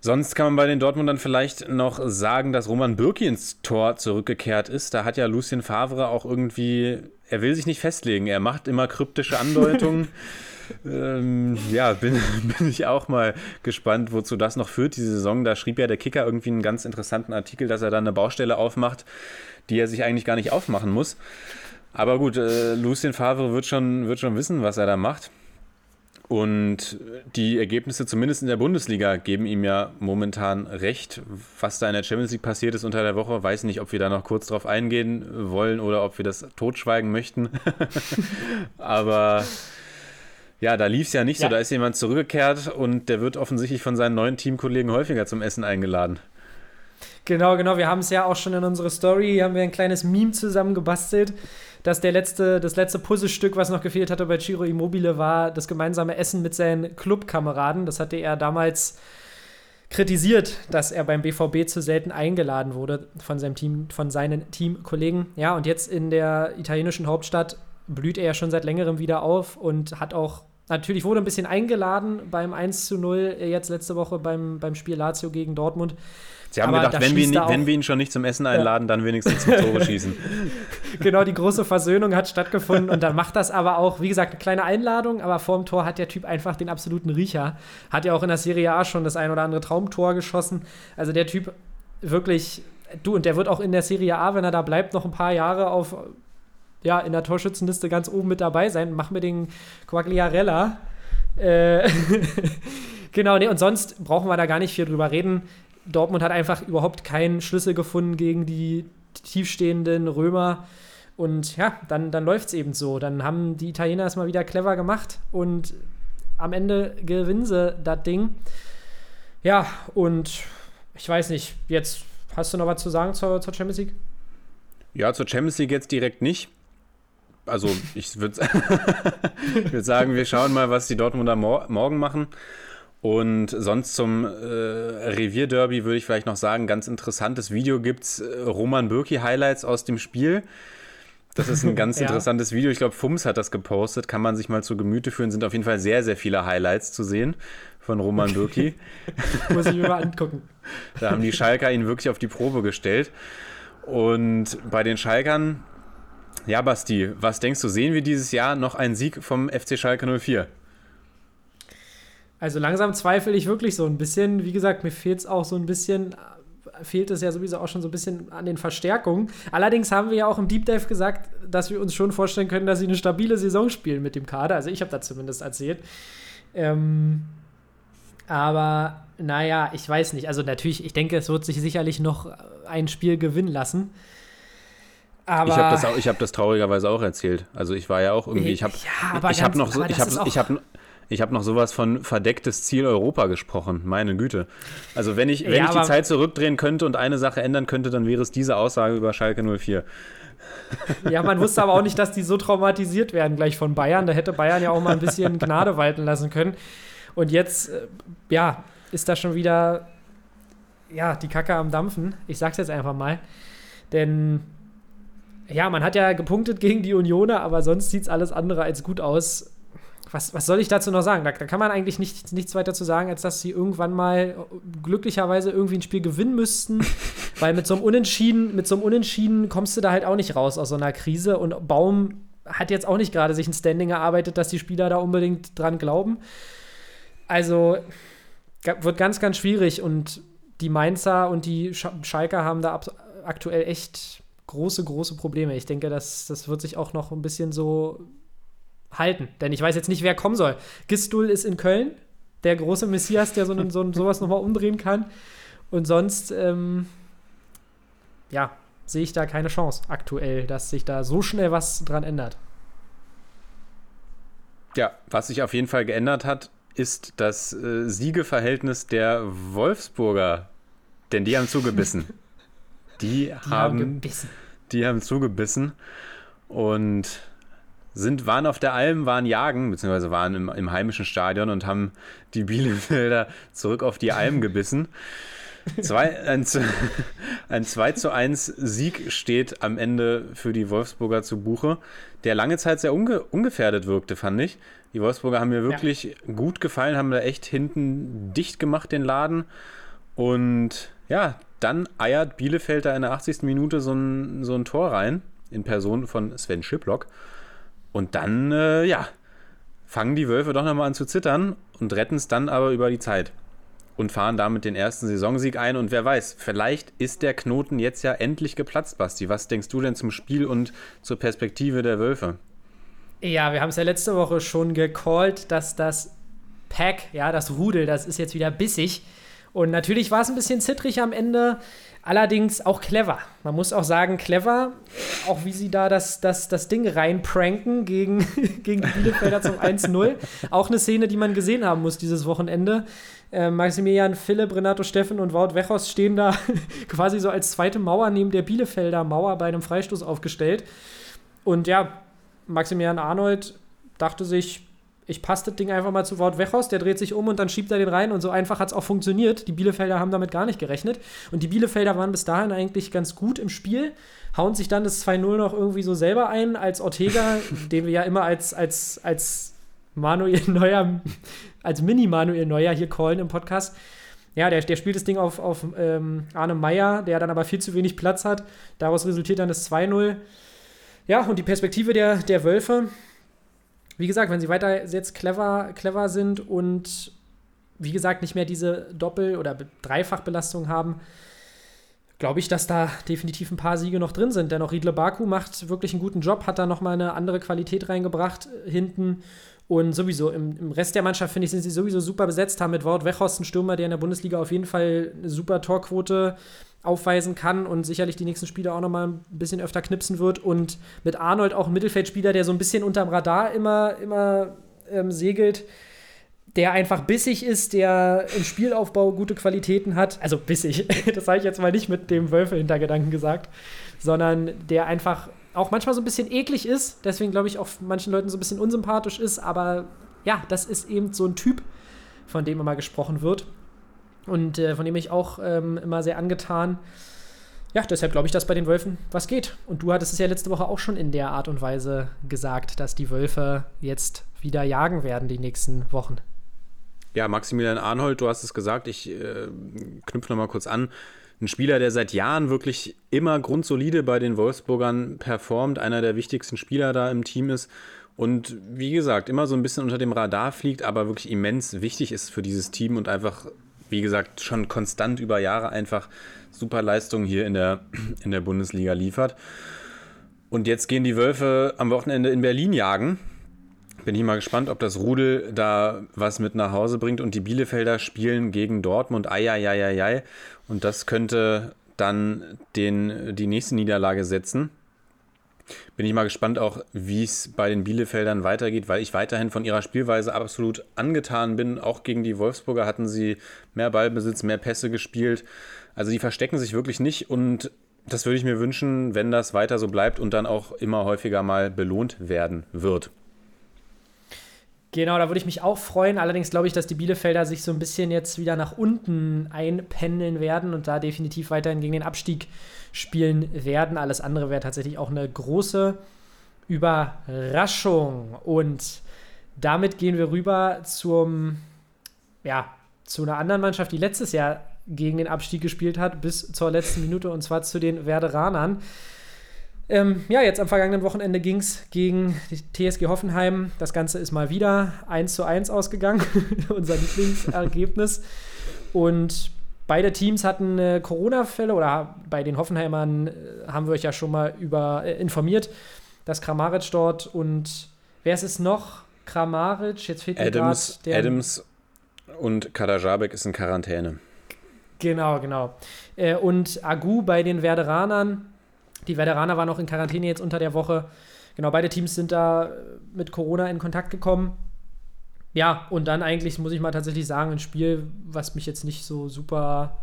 Sonst kann man bei den Dortmundern vielleicht noch sagen, dass Roman Bürki ins Tor zurückgekehrt ist. Da hat ja Lucien Favre auch irgendwie, er will sich nicht festlegen. Er macht immer kryptische Andeutungen. ähm, ja, bin, bin ich auch mal gespannt, wozu das noch führt, diese Saison. Da schrieb ja der Kicker irgendwie einen ganz interessanten Artikel, dass er dann eine Baustelle aufmacht, die er sich eigentlich gar nicht aufmachen muss. Aber gut, äh, Lucien Favre wird schon, wird schon wissen, was er da macht. Und die Ergebnisse, zumindest in der Bundesliga, geben ihm ja momentan recht. Was da in der Champions League passiert ist unter der Woche, weiß nicht, ob wir da noch kurz drauf eingehen wollen oder ob wir das totschweigen möchten. Aber ja, da lief es ja nicht ja. so. Da ist jemand zurückgekehrt und der wird offensichtlich von seinen neuen Teamkollegen häufiger zum Essen eingeladen. Genau, genau. Wir haben es ja auch schon in unserer Story, haben wir ein kleines Meme zusammen gebastelt dass der letzte, das letzte Puzzlestück, was noch gefehlt hatte bei Ciro Immobile, war das gemeinsame Essen mit seinen Clubkameraden. Das hatte er damals kritisiert, dass er beim BVB zu selten eingeladen wurde von seinem Team, von seinen Teamkollegen. Ja, und jetzt in der italienischen Hauptstadt blüht er ja schon seit längerem wieder auf und hat auch natürlich wurde ein bisschen eingeladen beim 1 zu 0 jetzt letzte Woche beim, beim Spiel Lazio gegen Dortmund. Sie haben Aber gedacht, da wenn wir, ihn- wenn wir ihn schon nicht zum Essen einladen, dann wenigstens zum Tore schießen. genau, die große Versöhnung hat stattgefunden und dann macht das aber auch, wie gesagt, eine kleine Einladung, aber vorm Tor hat der Typ einfach den absoluten Riecher. Hat ja auch in der Serie A schon das ein oder andere Traumtor geschossen. Also der Typ wirklich, du, und der wird auch in der Serie A, wenn er da bleibt, noch ein paar Jahre auf, ja, in der Torschützenliste ganz oben mit dabei sein. Mach mir den Quagliarella. Äh, genau, nee, und sonst brauchen wir da gar nicht viel drüber reden. Dortmund hat einfach überhaupt keinen Schlüssel gefunden gegen die tiefstehenden Römer. Und ja, dann, dann läuft es eben so. Dann haben die Italiener es mal wieder clever gemacht und am Ende gewinnen sie das Ding. Ja, und ich weiß nicht, jetzt hast du noch was zu sagen zur, zur Champions League? Ja, zur Champions League jetzt direkt nicht. Also ich würde würd sagen, wir schauen mal, was die Dortmunder mor morgen machen. Und sonst zum äh, Revierderby würde ich vielleicht noch sagen, ganz interessantes Video gibt es äh, Roman Bürki Highlights aus dem Spiel. Das ist ein ganz Ja. interessantes Video. Ich glaube, Fums hat das gepostet. Kann man sich mal zu Gemüte führen. Sind auf jeden Fall sehr, sehr viele Highlights zu sehen von Roman Bürki. Muss ich mir mal angucken. Da haben die Schalker ihn wirklich auf die Probe gestellt. Und bei den Schalkern, ja, Basti, was denkst du, sehen wir dieses Jahr noch einen Sieg vom FC Schalke 04? Also langsam zweifle ich wirklich so ein bisschen. Wie gesagt, mir fehlt es auch so ein bisschen, äh, fehlt es ja sowieso auch schon so ein bisschen an den Verstärkungen. Allerdings haben wir ja auch im Deep Dive gesagt, dass wir uns schon vorstellen können, dass sie eine stabile Saison spielen mit dem Kader. Also ich habe da zumindest erzählt. Ähm, aber naja, ich weiß nicht. Also natürlich, ich denke, es wird sich sicherlich noch ein Spiel gewinnen lassen. Aber Ich habe das, auch- ich hab das traurigerweise auch erzählt. Also ich war ja auch irgendwie, ich habe Ja, aber ich hab noch, so, ich das hab, ist auch- ich hab, ich hab noch sowas von verdecktes Ziel Europa gesprochen. Meine Güte. Also wenn ich, wenn Ja, ich die Zeit zurückdrehen könnte und eine Sache ändern könnte, dann wäre es diese Aussage über Schalke 04. Ja, man wusste aber auch nicht, dass die so traumatisiert werden gleich von Bayern. Da hätte Bayern ja auch mal ein bisschen Gnade walten lassen können. Und jetzt, äh, ja, ist da schon wieder, ja, die Kacke am Dampfen. Ich sag's jetzt einfach mal. Denn, ja, man hat ja gepunktet gegen die Unioner, aber sonst sieht's alles andere als gut aus. Was, was soll ich dazu noch sagen? Da, da kann man eigentlich nicht, nichts weiter zu sagen, als dass sie irgendwann mal glücklicherweise irgendwie ein Spiel gewinnen müssten. Weil mit so einem Unentschieden, mit so einem Unentschieden kommst du da halt auch nicht raus aus so einer Krise. Und Baum hat jetzt auch nicht gerade sich ein Standing erarbeitet, dass die Spieler da unbedingt dran glauben. Also wird ganz, ganz schwierig. Und die Mainzer und die Sch Schalker haben da aktuell echt große, große Probleme. Ich denke, das, das wird sich auch noch ein bisschen so halten. Denn ich weiß jetzt nicht, wer kommen soll. Gistul ist in Köln, der große Messias, der so, einen, so sowas nochmal umdrehen kann. Und sonst, ähm, ja, sehe ich da keine Chance aktuell, dass sich da so schnell was dran ändert. Ja, was sich auf jeden Fall geändert hat, ist das äh, Siegeverhältnis der Wolfsburger. Denn die haben zugebissen. Die, Die haben, gebissen. die haben zugebissen und sind, waren auf der Alm, waren jagen, beziehungsweise waren im, im heimischen Stadion und haben die Bielefelder zurück auf die Alm gebissen. Zwei, ein, ein 2 zu 1 Sieg steht am Ende für die Wolfsburger zu Buche, der lange Zeit sehr unge ungefährdet wirkte, fand ich. Die Wolfsburger haben mir wirklich gut gefallen, haben da echt hinten dicht gemacht, den Laden. Und ja, dann eiert Bielefeld da in der 80. Minute so ein, so ein Tor rein, in Person von Sven Schiplock. Und dann, äh, ja, fangen die Wölfe doch nochmal an zu zittern und retten es dann aber über die Zeit und fahren damit den ersten Saisonsieg ein. Und wer weiß, vielleicht ist der Knoten jetzt ja endlich geplatzt, Basti. Was denkst du denn zum Spiel und zur Perspektive der Wölfe? Ja, wir haben es ja letzte Woche schon gecallt, dass das Pack, ja, das Rudel, das ist jetzt wieder bissig. Und natürlich war es ein bisschen zittrig am Ende, allerdings auch clever. Man muss auch sagen, clever, auch wie sie da das, das, das Ding reinpranken gegen, gegen die Bielefelder zum 1-0. Auch eine Szene, die man gesehen haben muss dieses Wochenende. Äh, Maximilian Philipp, Renato Steffen und Wout Wechos stehen da quasi so als zweite Mauer neben der Bielefelder Mauer bei einem Freistoß aufgestellt. Und ja, Maximilian Arnold dachte sich, ich passe das Ding einfach mal zu Wout Wechhaus, der dreht sich um und dann schiebt er den rein und so einfach hat es auch funktioniert. Die Bielefelder haben damit gar nicht gerechnet und die Bielefelder waren bis dahin eigentlich ganz gut im Spiel, hauen sich dann das 2-0 noch irgendwie so selber ein, als Ortega, den wir ja immer als, als, als Manuel Neuer, als Mini-Manuel Neuer hier callen im Podcast. Ja, der, der spielt das Ding auf, auf ähm, Arne Meyer, der dann aber viel zu wenig Platz hat. Daraus resultiert dann das 2-0. Ja, und die Perspektive der, der Wölfe, wie gesagt, wenn sie weiter jetzt clever, clever sind und wie gesagt nicht mehr diese Doppel- oder Dreifachbelastung haben, glaube ich, dass da definitiv ein paar Siege noch drin sind. Denn auch Riedle Baku macht wirklich einen guten Job, hat da nochmal eine andere Qualität reingebracht hinten. Und sowieso im, im Rest der Mannschaft, finde ich, sind sie sowieso super besetzt, haben mit Wout Weghorst einen Stürmer, der in der Bundesliga auf jeden Fall eine super Torquote aufweisen kann und sicherlich die nächsten Spiele auch nochmal ein bisschen öfter knipsen wird. Und mit Arnold auch ein Mittelfeldspieler, der so ein bisschen unterm Radar immer, immer ähm, segelt, der einfach bissig ist, der im Spielaufbau gute Qualitäten hat. Also bissig, das sage ich jetzt mal nicht mit dem Wölfe-Hintergedanken gesagt, sondern der einfach auch manchmal so ein bisschen eklig ist, deswegen glaube ich auch manchen Leuten so ein bisschen unsympathisch ist, aber ja, das ist eben so ein Typ, von dem immer gesprochen wird und äh, von dem ich auch ähm, immer sehr angetan. Ja, deshalb glaube ich, dass bei den Wölfen was geht. Und du hattest es ja letzte Woche auch schon in der Art und Weise gesagt, dass die Wölfe jetzt wieder jagen werden die nächsten Wochen. Ja, Maximilian Arnold, du hast es gesagt, ich äh, knüpfe nochmal kurz an. Ein Spieler, der seit Jahren wirklich immer grundsolide bei den Wolfsburgern performt, einer der wichtigsten Spieler da im Team ist und wie gesagt, immer so ein bisschen unter dem Radar fliegt, aber wirklich immens wichtig ist für dieses Team und einfach wie gesagt, schon konstant über Jahre einfach super Leistungen hier in der, in der Bundesliga liefert. Und jetzt gehen die Wölfe am Wochenende in Berlin jagen. Bin ich mal gespannt, ob das Rudel da was mit nach Hause bringt. Und die Bielefelder spielen gegen Dortmund. Eieieiei. Und das könnte dann den, die nächste Niederlage setzen. Bin ich mal gespannt auch, wie es bei den Bielefeldern weitergeht, weil ich weiterhin von ihrer Spielweise absolut angetan bin. Auch gegen die Wolfsburger hatten sie mehr Ballbesitz, mehr Pässe gespielt. Also die verstecken sich wirklich nicht und das würde ich mir wünschen, wenn das weiter so bleibt und dann auch immer häufiger mal belohnt werden wird. Genau, da würde ich mich auch freuen. Allerdings glaube ich, dass die Bielefelder sich so ein bisschen jetzt wieder nach unten einpendeln werden und da definitiv weiterhin gegen den Abstieg spielen werden. Alles andere wäre tatsächlich auch eine große Überraschung. Und damit gehen wir rüber zum, ja, zu einer anderen Mannschaft, die letztes Jahr gegen den Abstieg gespielt hat, bis zur letzten Minute, und zwar zu den Werderanern. Ähm, ja, jetzt am vergangenen Wochenende ging es gegen die TSG Hoffenheim. Das Ganze ist mal wieder 1 zu 1 ausgegangen, unser Lieblingsergebnis. Und beide Teams hatten äh, Corona-Fälle oder bei den Hoffenheimern äh, haben wir euch ja schon mal über äh, informiert, dass Kramaric dort und wer ist es noch? Kramaric, jetzt fehlt Adams, mir der. Adams und Kadajabek ist in Quarantäne. Genau, genau. Äh, und Agu bei den Werderanern die Veteraner waren auch in Quarantäne jetzt unter der Woche. Genau, beide Teams sind da mit Corona in Kontakt gekommen. Ja, und dann eigentlich, muss ich mal tatsächlich sagen, ein Spiel, was mich jetzt nicht so super,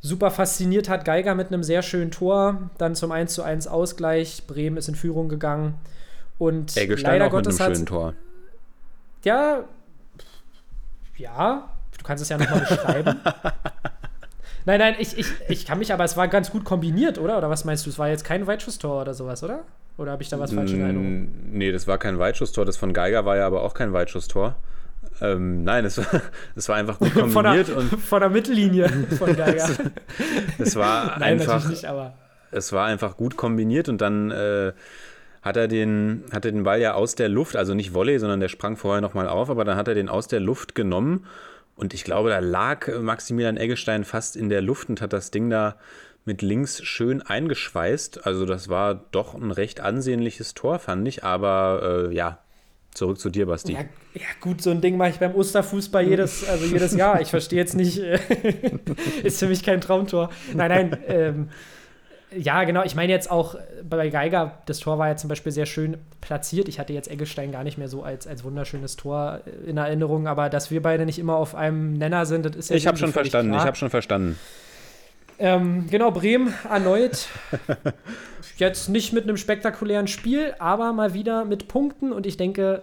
super fasziniert hat. Geiger mit einem sehr schönen Tor, dann zum 1 zu 1 Ausgleich. Bremen ist in Führung gegangen. Und Eggestein leider auch Gottes mit einem schönen Tor. Ja, ja, du kannst es ja nochmal beschreiben. Nein, nein, ich, ich, ich kann mich, aber es war ganz gut kombiniert, oder? Oder was meinst du? Es war jetzt kein Weitschusstor oder sowas, oder? Oder habe ich da was falsch in Erinnerung? Nee, das war kein Weitschusstor. Das von Geiger war ja aber auch kein Weitschusstor. Ähm, nein, es war, es war einfach gut kombiniert. von, der, und von der Mittellinie von Geiger. es, war nein, einfach. Nicht, aber. Es war einfach gut kombiniert und dann äh, hat er den, hat er den Ball ja aus der Luft, also nicht Volley, sondern der sprang vorher nochmal auf, aber dann hat er den aus der Luft genommen und ich glaube, da lag Maximilian Eggestein fast in der Luft und hat das Ding da mit links schön eingeschweißt. Also das war doch ein recht ansehnliches Tor, fand ich. Aber äh, ja, zurück zu dir, Basti. Ja, ja, gut, so ein Ding mache ich beim Osterfußball jedes, also jedes Jahr. Ich verstehe jetzt nicht, äh, ist für mich kein Traumtor. Nein, nein, ähm, ja, genau. Ich meine jetzt auch bei Geiger, das Tor war ja zum Beispiel sehr schön platziert. Ich hatte jetzt Eggestein gar nicht mehr so als, als wunderschönes Tor in Erinnerung, aber dass wir beide nicht immer auf einem Nenner sind, das ist ja Ich habe schon verstanden, klar. ich habe schon verstanden. Ähm, genau, Bremen erneut. jetzt nicht mit einem spektakulären Spiel, aber mal wieder mit Punkten und ich denke,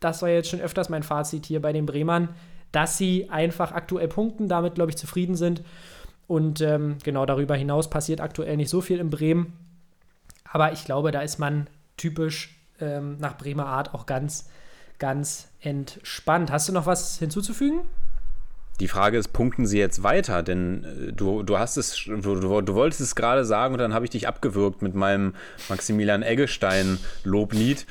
das war jetzt schon öfters mein Fazit hier bei den Bremern, dass sie einfach aktuell punkten, damit glaube ich zufrieden sind. Und ähm, genau darüber hinaus passiert aktuell nicht so viel in Bremen. Aber ich glaube, da ist man typisch ähm, nach Bremer Art auch ganz, ganz entspannt. Hast du noch was hinzuzufügen? Die Frage ist, punkten sie jetzt weiter? Denn äh, du, du hast es, du, du wolltest es gerade sagen und dann habe ich dich abgewürgt mit meinem Maximilian Eggestein-Loblied.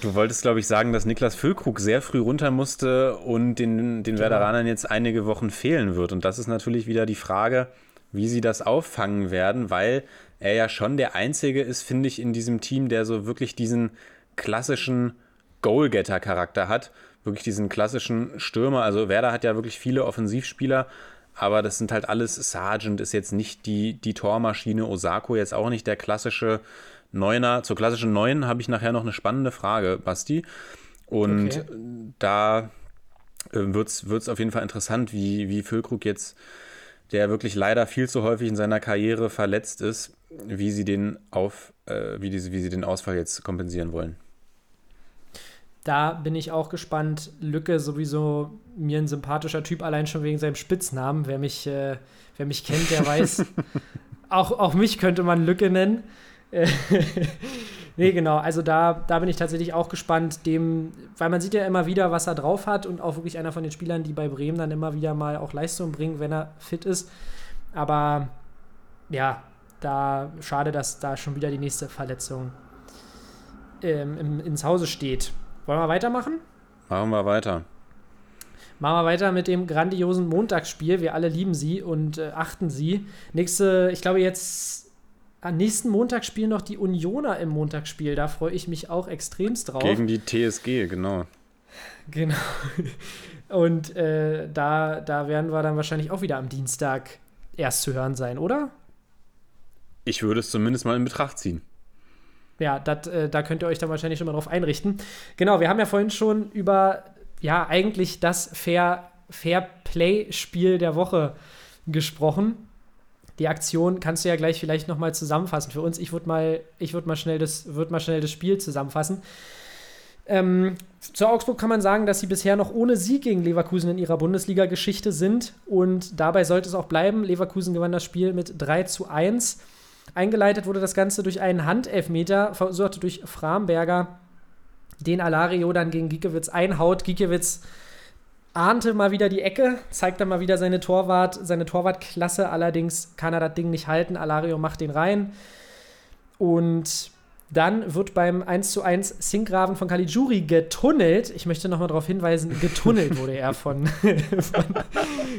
Du wolltest, glaube ich, sagen, dass Niklas Füllkrug sehr früh runter musste und den, den genau. Werderanern jetzt einige Wochen fehlen wird. Und das ist natürlich wieder die Frage, wie sie das auffangen werden, weil er ja schon der Einzige ist, finde ich, in diesem Team, der so wirklich diesen klassischen Goalgetter-Charakter hat wirklich diesen klassischen Stürmer. Also Werder hat ja wirklich viele Offensivspieler, aber das sind halt alles, Sargent ist jetzt nicht die, die Tormaschine, Osako jetzt auch nicht der klassische Neuner. Zur klassischen Neun habe ich nachher noch eine spannende Frage, Basti. Und okay. da äh, wird es auf jeden Fall interessant, wie, wie Füllkrug jetzt, der wirklich leider viel zu häufig in seiner Karriere verletzt ist, wie sie den auf, äh, wie, diese, wie sie den Ausfall jetzt kompensieren wollen. Da bin ich auch gespannt. Lücke sowieso mir ein sympathischer Typ, allein schon wegen seinem Spitznamen. Wer mich, äh, wer mich kennt, der weiß. auch, auch mich könnte man Lücke nennen. nee, genau. Also da, da bin ich tatsächlich auch gespannt, dem, weil man sieht ja immer wieder, was er drauf hat und auch wirklich einer von den Spielern, die bei Bremen dann immer wieder mal auch Leistung bringen, wenn er fit ist. Aber ja, da schade, dass da schon wieder die nächste Verletzung ähm, im, ins Hause steht. Wollen wir weitermachen? Machen wir weiter. Machen wir weiter mit dem grandiosen Montagsspiel. Wir alle lieben sie und äh, achten sie. Nächste, ich glaube jetzt am nächsten Montag spielen noch die Unioner im Montagsspiel. Da freue ich mich auch extremst drauf. Gegen die TSG, genau. Genau. Und äh, da, da werden wir dann wahrscheinlich auch wieder am Dienstag erst zu hören sein, oder? Ich würde es zumindest mal in Betracht ziehen ja, dat, äh, da könnt ihr euch dann wahrscheinlich schon mal drauf einrichten. Genau, wir haben ja vorhin schon über, ja, eigentlich das Fair, Fair Play-Spiel der Woche gesprochen. Die Aktion kannst du ja gleich vielleicht noch mal zusammenfassen für uns. Ich würde mal, würd mal, schnell das, würd mal schnell das Spiel zusammenfassen. Ähm, zu Augsburg kann man sagen, dass sie bisher noch ohne Sieg gegen Leverkusen in ihrer Bundesliga-Geschichte sind. Und dabei sollte es auch bleiben. Leverkusen gewann das Spiel mit 3 zu 1. Eingeleitet wurde das Ganze durch einen Handelfmeter, verursacht durch Framberger, den Alario dann gegen Giekewitz einhaut. Giekewitz ahnte mal wieder die Ecke, zeigt dann mal wieder seine Torwart, seine Torwartklasse. Allerdings kann er das Ding nicht halten. Alario macht den rein. Und dann wird beim 1 zu 1 Sinkgraven von Caligiuri getunnelt. Ich möchte nochmal darauf hinweisen, getunnelt wurde er von, von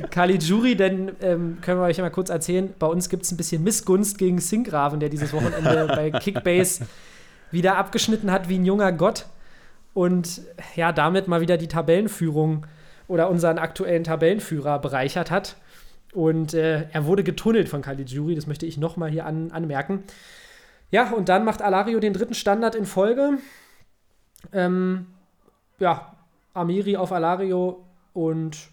Caligiuri, denn ähm, können wir euch ja mal kurz erzählen, bei uns gibt es ein bisschen Missgunst gegen Sinkgraven, der dieses Wochenende bei Kickbase wieder abgeschnitten hat wie ein junger Gott und ja, damit mal wieder die Tabellenführung oder unseren aktuellen Tabellenführer bereichert hat. Und äh, er wurde getunnelt von Caligiuri, das möchte ich nochmal hier an, anmerken. Ja, und dann macht Alario den dritten Standard in Folge. Ähm, ja, Amiri auf Alario und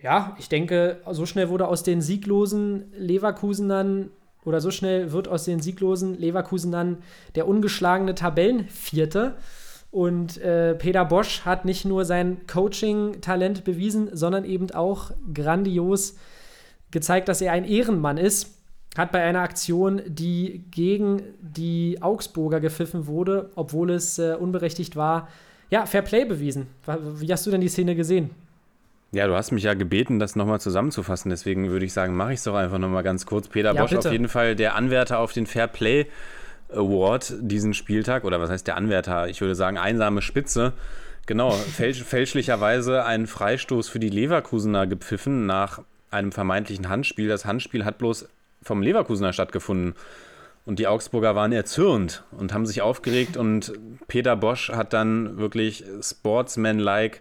ja, ich denke, so schnell wurde aus den sieglosen Leverkusenern oder so schnell wird aus den sieglosen Leverkusenern der ungeschlagene Tabellenvierte. Und äh, Peter Bosch hat nicht nur sein Coaching-Talent bewiesen, sondern eben auch grandios gezeigt, dass er ein Ehrenmann ist hat bei einer Aktion, die gegen die Augsburger gepfiffen wurde, obwohl es äh, unberechtigt war, ja, Fair Play bewiesen. Wie hast du denn die Szene gesehen? Ja, du hast mich ja gebeten, das nochmal zusammenzufassen. Deswegen würde ich sagen, mache ich es doch einfach nochmal ganz kurz. Peter ja, Bosch bitte. auf jeden Fall der Anwärter auf den Fair Play Award diesen Spieltag. Oder was heißt der Anwärter? Ich würde sagen, einsame Spitze. Genau, fälsch fälschlicherweise einen Freistoß für die Leverkusener gepfiffen nach einem vermeintlichen Handspiel. Das Handspiel hat bloß vom Leverkusener stattgefunden. Und die Augsburger waren erzürnt und haben sich aufgeregt und Peter Bosch hat dann wirklich sportsman-like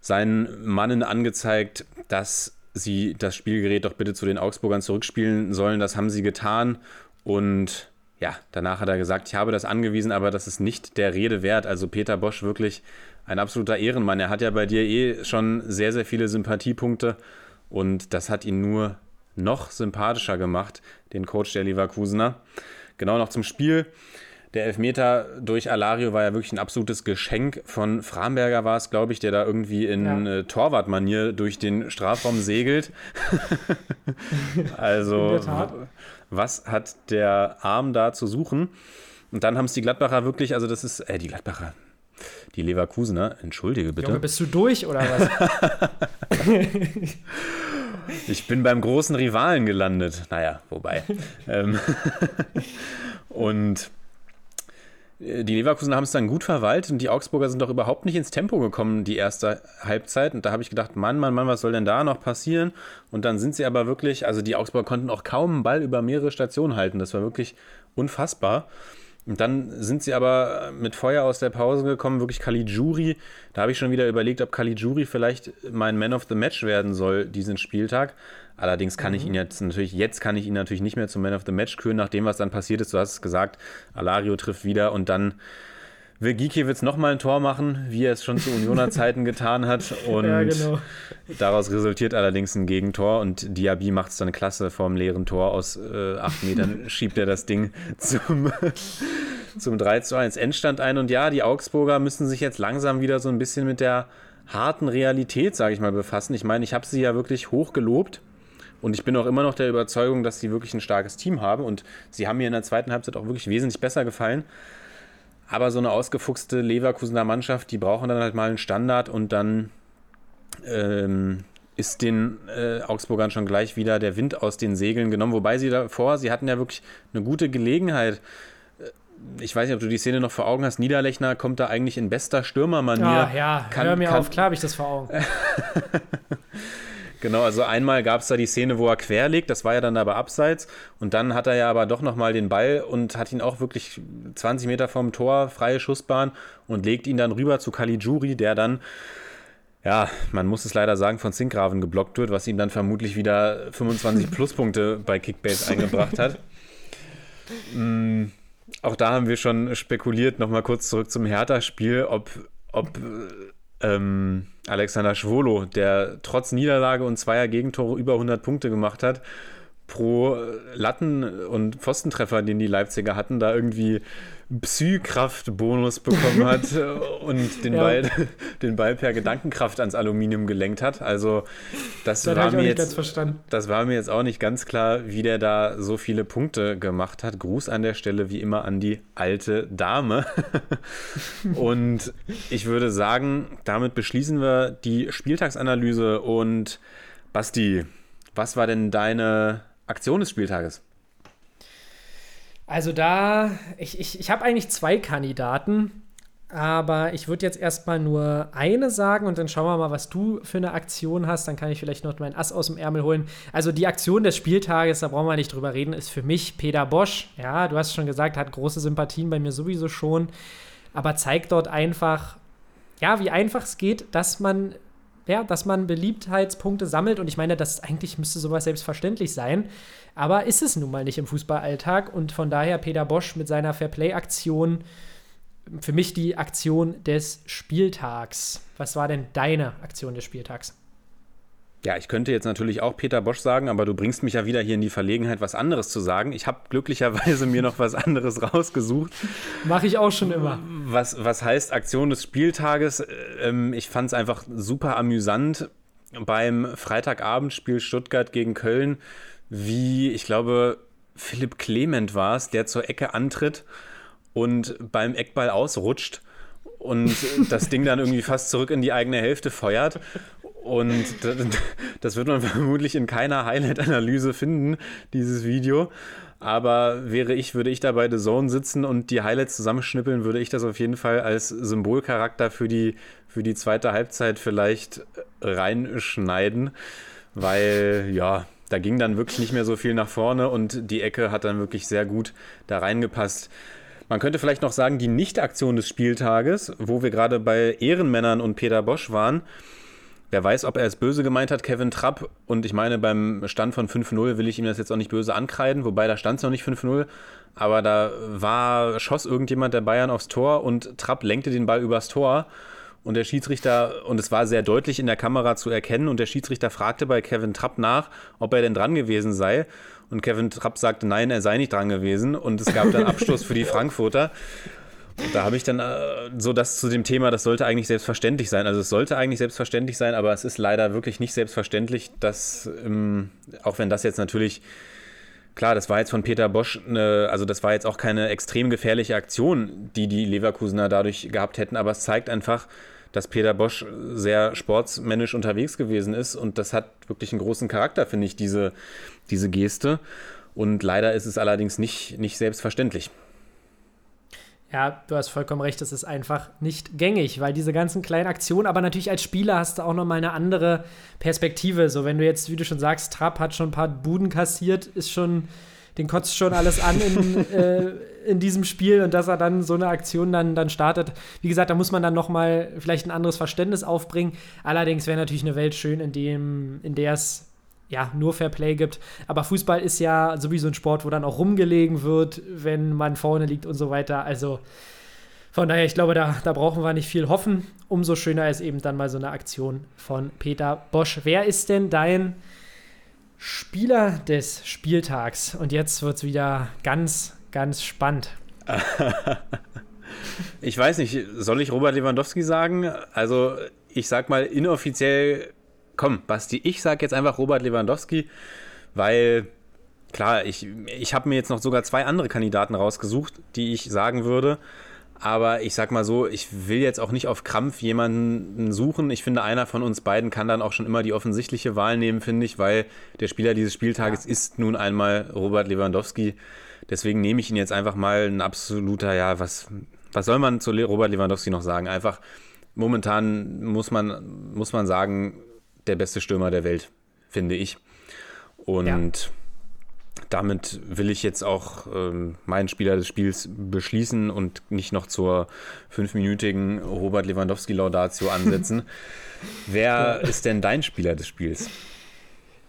seinen Mannen angezeigt, dass sie das Spielgerät doch bitte zu den Augsburgern zurückspielen sollen. Das haben sie getan und ja, danach hat er gesagt, ich habe das angewiesen, aber das ist nicht der Rede wert. Also Peter Bosch wirklich ein absoluter Ehrenmann. Er hat ja bei dir eh schon sehr, sehr viele Sympathiepunkte und das hat ihn nur noch sympathischer gemacht, den Coach der Leverkusener. Genau noch zum Spiel. Der Elfmeter durch Alario war ja wirklich ein absolutes Geschenk. Von Framberger war es, glaube ich, der da irgendwie in Ja. äh, Torwartmanier durch den Strafraum segelt. also, was hat der Arm da zu suchen? Und dann haben es die Gladbacher wirklich, also das ist, äh, die Gladbacher, die Leverkusener, entschuldige bitte. Junge, bist du durch oder was? Ich bin beim großen Rivalen gelandet. Naja, wobei. ähm, und äh, die Leverkusen haben es dann gut verwaltet und die Augsburger sind doch überhaupt nicht ins Tempo gekommen, die erste Halbzeit. Und da habe ich gedacht, Mann, Mann, Mann, was soll denn da noch passieren? Und dann sind sie aber wirklich, also die Augsburger konnten auch kaum einen Ball über mehrere Stationen halten. Das war wirklich unfassbar. Und dann sind sie aber mit Feuer aus der Pause gekommen, wirklich Caligiuri. Da habe ich schon wieder überlegt, ob Caligiuri vielleicht mein Man of the Match werden soll diesen Spieltag. Allerdings kann ich ihn jetzt natürlich, jetzt kann ich ihn natürlich nicht mehr zum Man of the Match küren, nach dem, was dann passiert ist. Du hast es gesagt, Alario trifft wieder und dann will Gikiewicz nochmal einTor machen, wie er es schon zu Unioner Zeiten getan hat. Und ja, genau. Daraus resultiert allerdings ein Gegentor und Diaby macht es dann klasse vorm leeren Tor. Aus äh, acht Metern schiebt er das Ding zum, zum 3 zu 1 Endstand ein. Und ja, die Augsburger müssen sich jetzt langsam wieder so ein bisschen mit der harten Realität, sage ich mal, befassen. Ich meine, ich habe sie ja wirklich hoch gelobt. Und ich bin auch immer noch der Überzeugung, dass sie wirklich ein starkes Team haben. Und sie haben mir in der zweiten Halbzeit auch wirklich wesentlich besser gefallen. Aber so eine ausgefuchste Leverkusener Mannschaft, die brauchen dann halt mal einen Standard und dann ähm, ist den äh, Augsburgern schon gleich wieder der Wind aus den Segeln genommen. Wobei sie davor, sie hatten ja wirklich eine gute Gelegenheit. Äh, Ich weiß nicht, ob du die Szene noch vor Augen hast. Niederlechner kommt da eigentlich in bester Stürmermanier. Ah, ja, Kann- hör mir kann- auf, klar habe ich das vor Augen. Genau, also einmal gab es da die Szene, wo er quer liegt, das war ja dann aber abseits. Und dann hat er ja aber doch nochmal den Ball und hat ihn auch wirklich 20 Meter vom Tor, freie Schussbahn und legt ihn dann rüber zu Caligiuri, der dann, ja, man muss es leider sagen, von Zinkgraven geblockt wird, was ihm dann vermutlich wieder 25 Pluspunkte bei Kickbase eingebracht hat. Mm, Auch da haben wir schon spekuliert, nochmal kurz zurück zum Hertha-Spiel, ob, ob ähm, Alexander Schwolo, der trotz Niederlage und zweier Gegentore über 100 Punkte gemacht hat, pro Latten- und Pfostentreffer, den die Leipziger hatten, da irgendwie Psy-Kraft-Bonus bekommen hat und den, Ja. Ball, den Ball per Gedankenkraft ans Aluminium gelenkt hat. Also das, Das war mir jetzt verstanden. das war mir jetzt auch nicht ganz klar, wie der da so viele Punkte gemacht hat. Gruß an der Stelle wie immer an die alte Dame. und ich würde sagen, damit beschließen wir die Spieltagsanalyse. Und Basti, was war denn deine Aktion des Spieltages? Also da, ich, ich, ich habe eigentlich zwei Kandidaten, aber ich würde jetzt erstmal nur eine sagen und dann schauen wir mal, was du für eine Aktion hast. Dann kann ich vielleicht noch meinen Ass aus dem Ärmel holen. Also die Aktion des Spieltages, da brauchen wir nicht drüber reden, ist für mich Peter Bosch. Ja, du hast schon gesagt, hat große Sympathien bei mir sowieso schon, aber zeigt dort einfach, ja, wie einfach es geht, dass man ja, dass man Beliebtheitspunkte sammelt. Und ich meine, das eigentlich müsste sowas selbstverständlich sein. Aber ist es nun mal nicht im Fußballalltag. Und von daher Peter Bosch mit seiner Fairplay-Aktion für mich die Aktion des Spieltags. Was war denn deine Aktion des Spieltags? Ja, ich könnte jetzt natürlich auch Peter Bosch sagen, aber du bringst mich ja wieder hier in die Verlegenheit, was anderes zu sagen. Ich habe glücklicherweise mir noch was anderes rausgesucht. Mache ich auch schon immer. Was, was heißt Aktion des Spieltages? Ähm, ich fand es einfach super amüsant beim Freitagabendspiel Stuttgart gegen Köln, wie, ich glaube, Philipp Clement war es, der zur Ecke antritt und beim Eckball ausrutscht und das Ding dann irgendwie fast zurück in die eigene Hälfte feuert. Und das, wird man vermutlich in keiner Highlight-Analyse finden, dieses Video. Aber wäre ich, würde ich da bei The Zone sitzen und die Highlights zusammenschnippeln, würde ich das auf jeden Fall als Symbolcharakter für die, für die zweite Halbzeit vielleicht reinschneiden. Weil, ja, da ging dann wirklich nicht mehr so viel nach vorne und die Ecke hat dann wirklich sehr gut da reingepasst. Man könnte vielleicht noch sagen, die Nicht-Aktion des Spieltages, wo wir gerade bei Ehrenmännern und Peter Bosch waren. Wer weiß, ob er es böse gemeint hat, Kevin Trapp. Und ich meine, beim Stand von 5-0 will ich ihm das jetzt auch nicht böse ankreiden, wobei da stand es noch nicht 5-0. Aber da war, schoss irgendjemand der Bayern aufs Tor und Trapp lenkte den Ball übers Tor. und der Schiedsrichter, und es war sehr deutlich in der Kamera zu erkennen, und der Schiedsrichter fragte bei Kevin Trapp nach, ob er denn dran gewesen sei. Und Kevin Trapp sagte, nein, er sei nicht dran gewesen. Und es gab dann Abschluss für die Frankfurter. Da habe ich dann äh, so das zu dem Thema, das sollte eigentlich selbstverständlich sein. Also es sollte eigentlich selbstverständlich sein, aber es ist leider wirklich nicht selbstverständlich, dass, ähm, auch wenn das jetzt natürlich klar, das war jetzt von Peter Bosch, eine, also das war jetzt auch keine extrem gefährliche Aktion, die die Leverkusener dadurch gehabt hätten, aber es zeigt einfach, dass Peter Bosch sehr sportsmännisch unterwegs gewesen ist und das hat wirklich einen großen Charakter, finde ich, diese, diese Geste. Und leider ist es allerdings nicht, nicht selbstverständlich. Ja, du hast vollkommen recht, das ist einfach nicht gängig, weil diese ganzen kleinen Aktionen, aber natürlich als Spieler hast du auch nochmal eine andere Perspektive. So, wenn du jetzt, wie du schon sagst, Trapp hat schon ein paar Buden kassiert, ist schon, den kotzt schon alles an in, äh, in diesem Spiel und dass er dann so eine Aktion dann, dann startet. Wie gesagt, da muss man dann nochmal vielleicht ein anderes Verständnis aufbringen. Allerdings wäre natürlich eine Welt schön, in, dem, in der es ja, nur Fair Play gibt. Aber Fußball ist ja sowieso ein Sport, wo dann auch rumgelegen wird, wenn man vorne liegt und so weiter. Also von daher, ich glaube, da, da brauchen wir nicht viel hoffen. Umso schöner ist eben dann mal so eine Aktion von Peter Bosch. Wer ist denn dein Spieler des Spieltags? Und jetzt wird es wieder ganz, ganz spannend. ich weiß nicht, soll ich Robert Lewandowski sagen? Also, ich sag mal inoffiziell komm, Basti, ich sage jetzt einfach Robert Lewandowski, weil klar, ich, ich habe mir jetzt noch sogar zwei andere Kandidaten rausgesucht, die ich sagen würde. Aber ich sag mal so, ich will jetzt auch nicht auf Krampf jemanden suchen. Ich finde, einer von uns beiden kann dann auch schon immer die offensichtliche Wahl nehmen, finde ich, weil der Spieler dieses Spieltages ja. ist nun einmal Robert Lewandowski. Deswegen nehme ich ihn jetzt einfach mal ein absoluter, ja, was, was soll man zu Robert Lewandowski noch sagen? Einfach momentan muss man, muss man sagen, der beste Stürmer der Welt, finde ich. Und ja. damit will ich jetzt auch ähm, meinen Spieler des Spiels beschließen und nicht noch zur fünfminütigen Robert Lewandowski-Laudatio ansetzen. Wer ist denn dein Spieler des Spiels?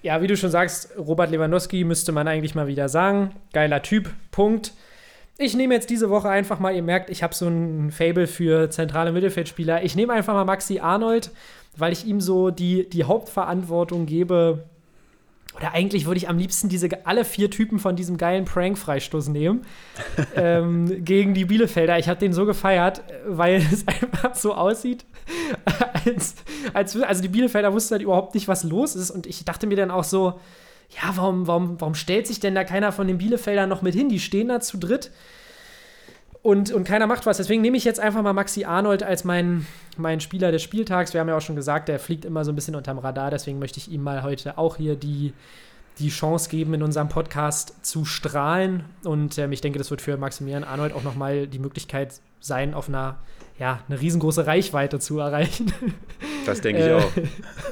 Ja, wie du schon sagst, Robert Lewandowski müsste man eigentlich mal wieder sagen. Geiler Typ, Punkt. Ich nehme jetzt diese Woche einfach mal, ihr merkt, ich habe so ein Fable für zentrale Mittelfeldspieler. Ich nehme einfach mal Maxi Arnold weil ich ihm so die, die Hauptverantwortung gebe. Oder eigentlich würde ich am liebsten diese alle vier Typen von diesem geilen Prank-Freistoß nehmen ähm, gegen die Bielefelder. Ich habe den so gefeiert, weil es einfach so aussieht, als, als also die Bielefelder wussten halt überhaupt nicht, was los ist. Und ich dachte mir dann auch so, ja, warum, warum, warum stellt sich denn da keiner von den Bielefeldern noch mit hin? Die stehen da zu dritt und, und keiner macht was. Deswegen nehme ich jetzt einfach mal Maxi Arnold als meinen mein Spieler des Spieltags. Wir haben ja auch schon gesagt, der fliegt immer so ein bisschen unterm Radar. Deswegen möchte ich ihm mal heute auch hier die, die Chance geben, in unserem Podcast zu strahlen. Und ähm, ich denke, das wird für Maximilian Arnold auch nochmal die Möglichkeit sein, auf einer ja, eine riesengroße Reichweite zu erreichen. Das denke ich auch.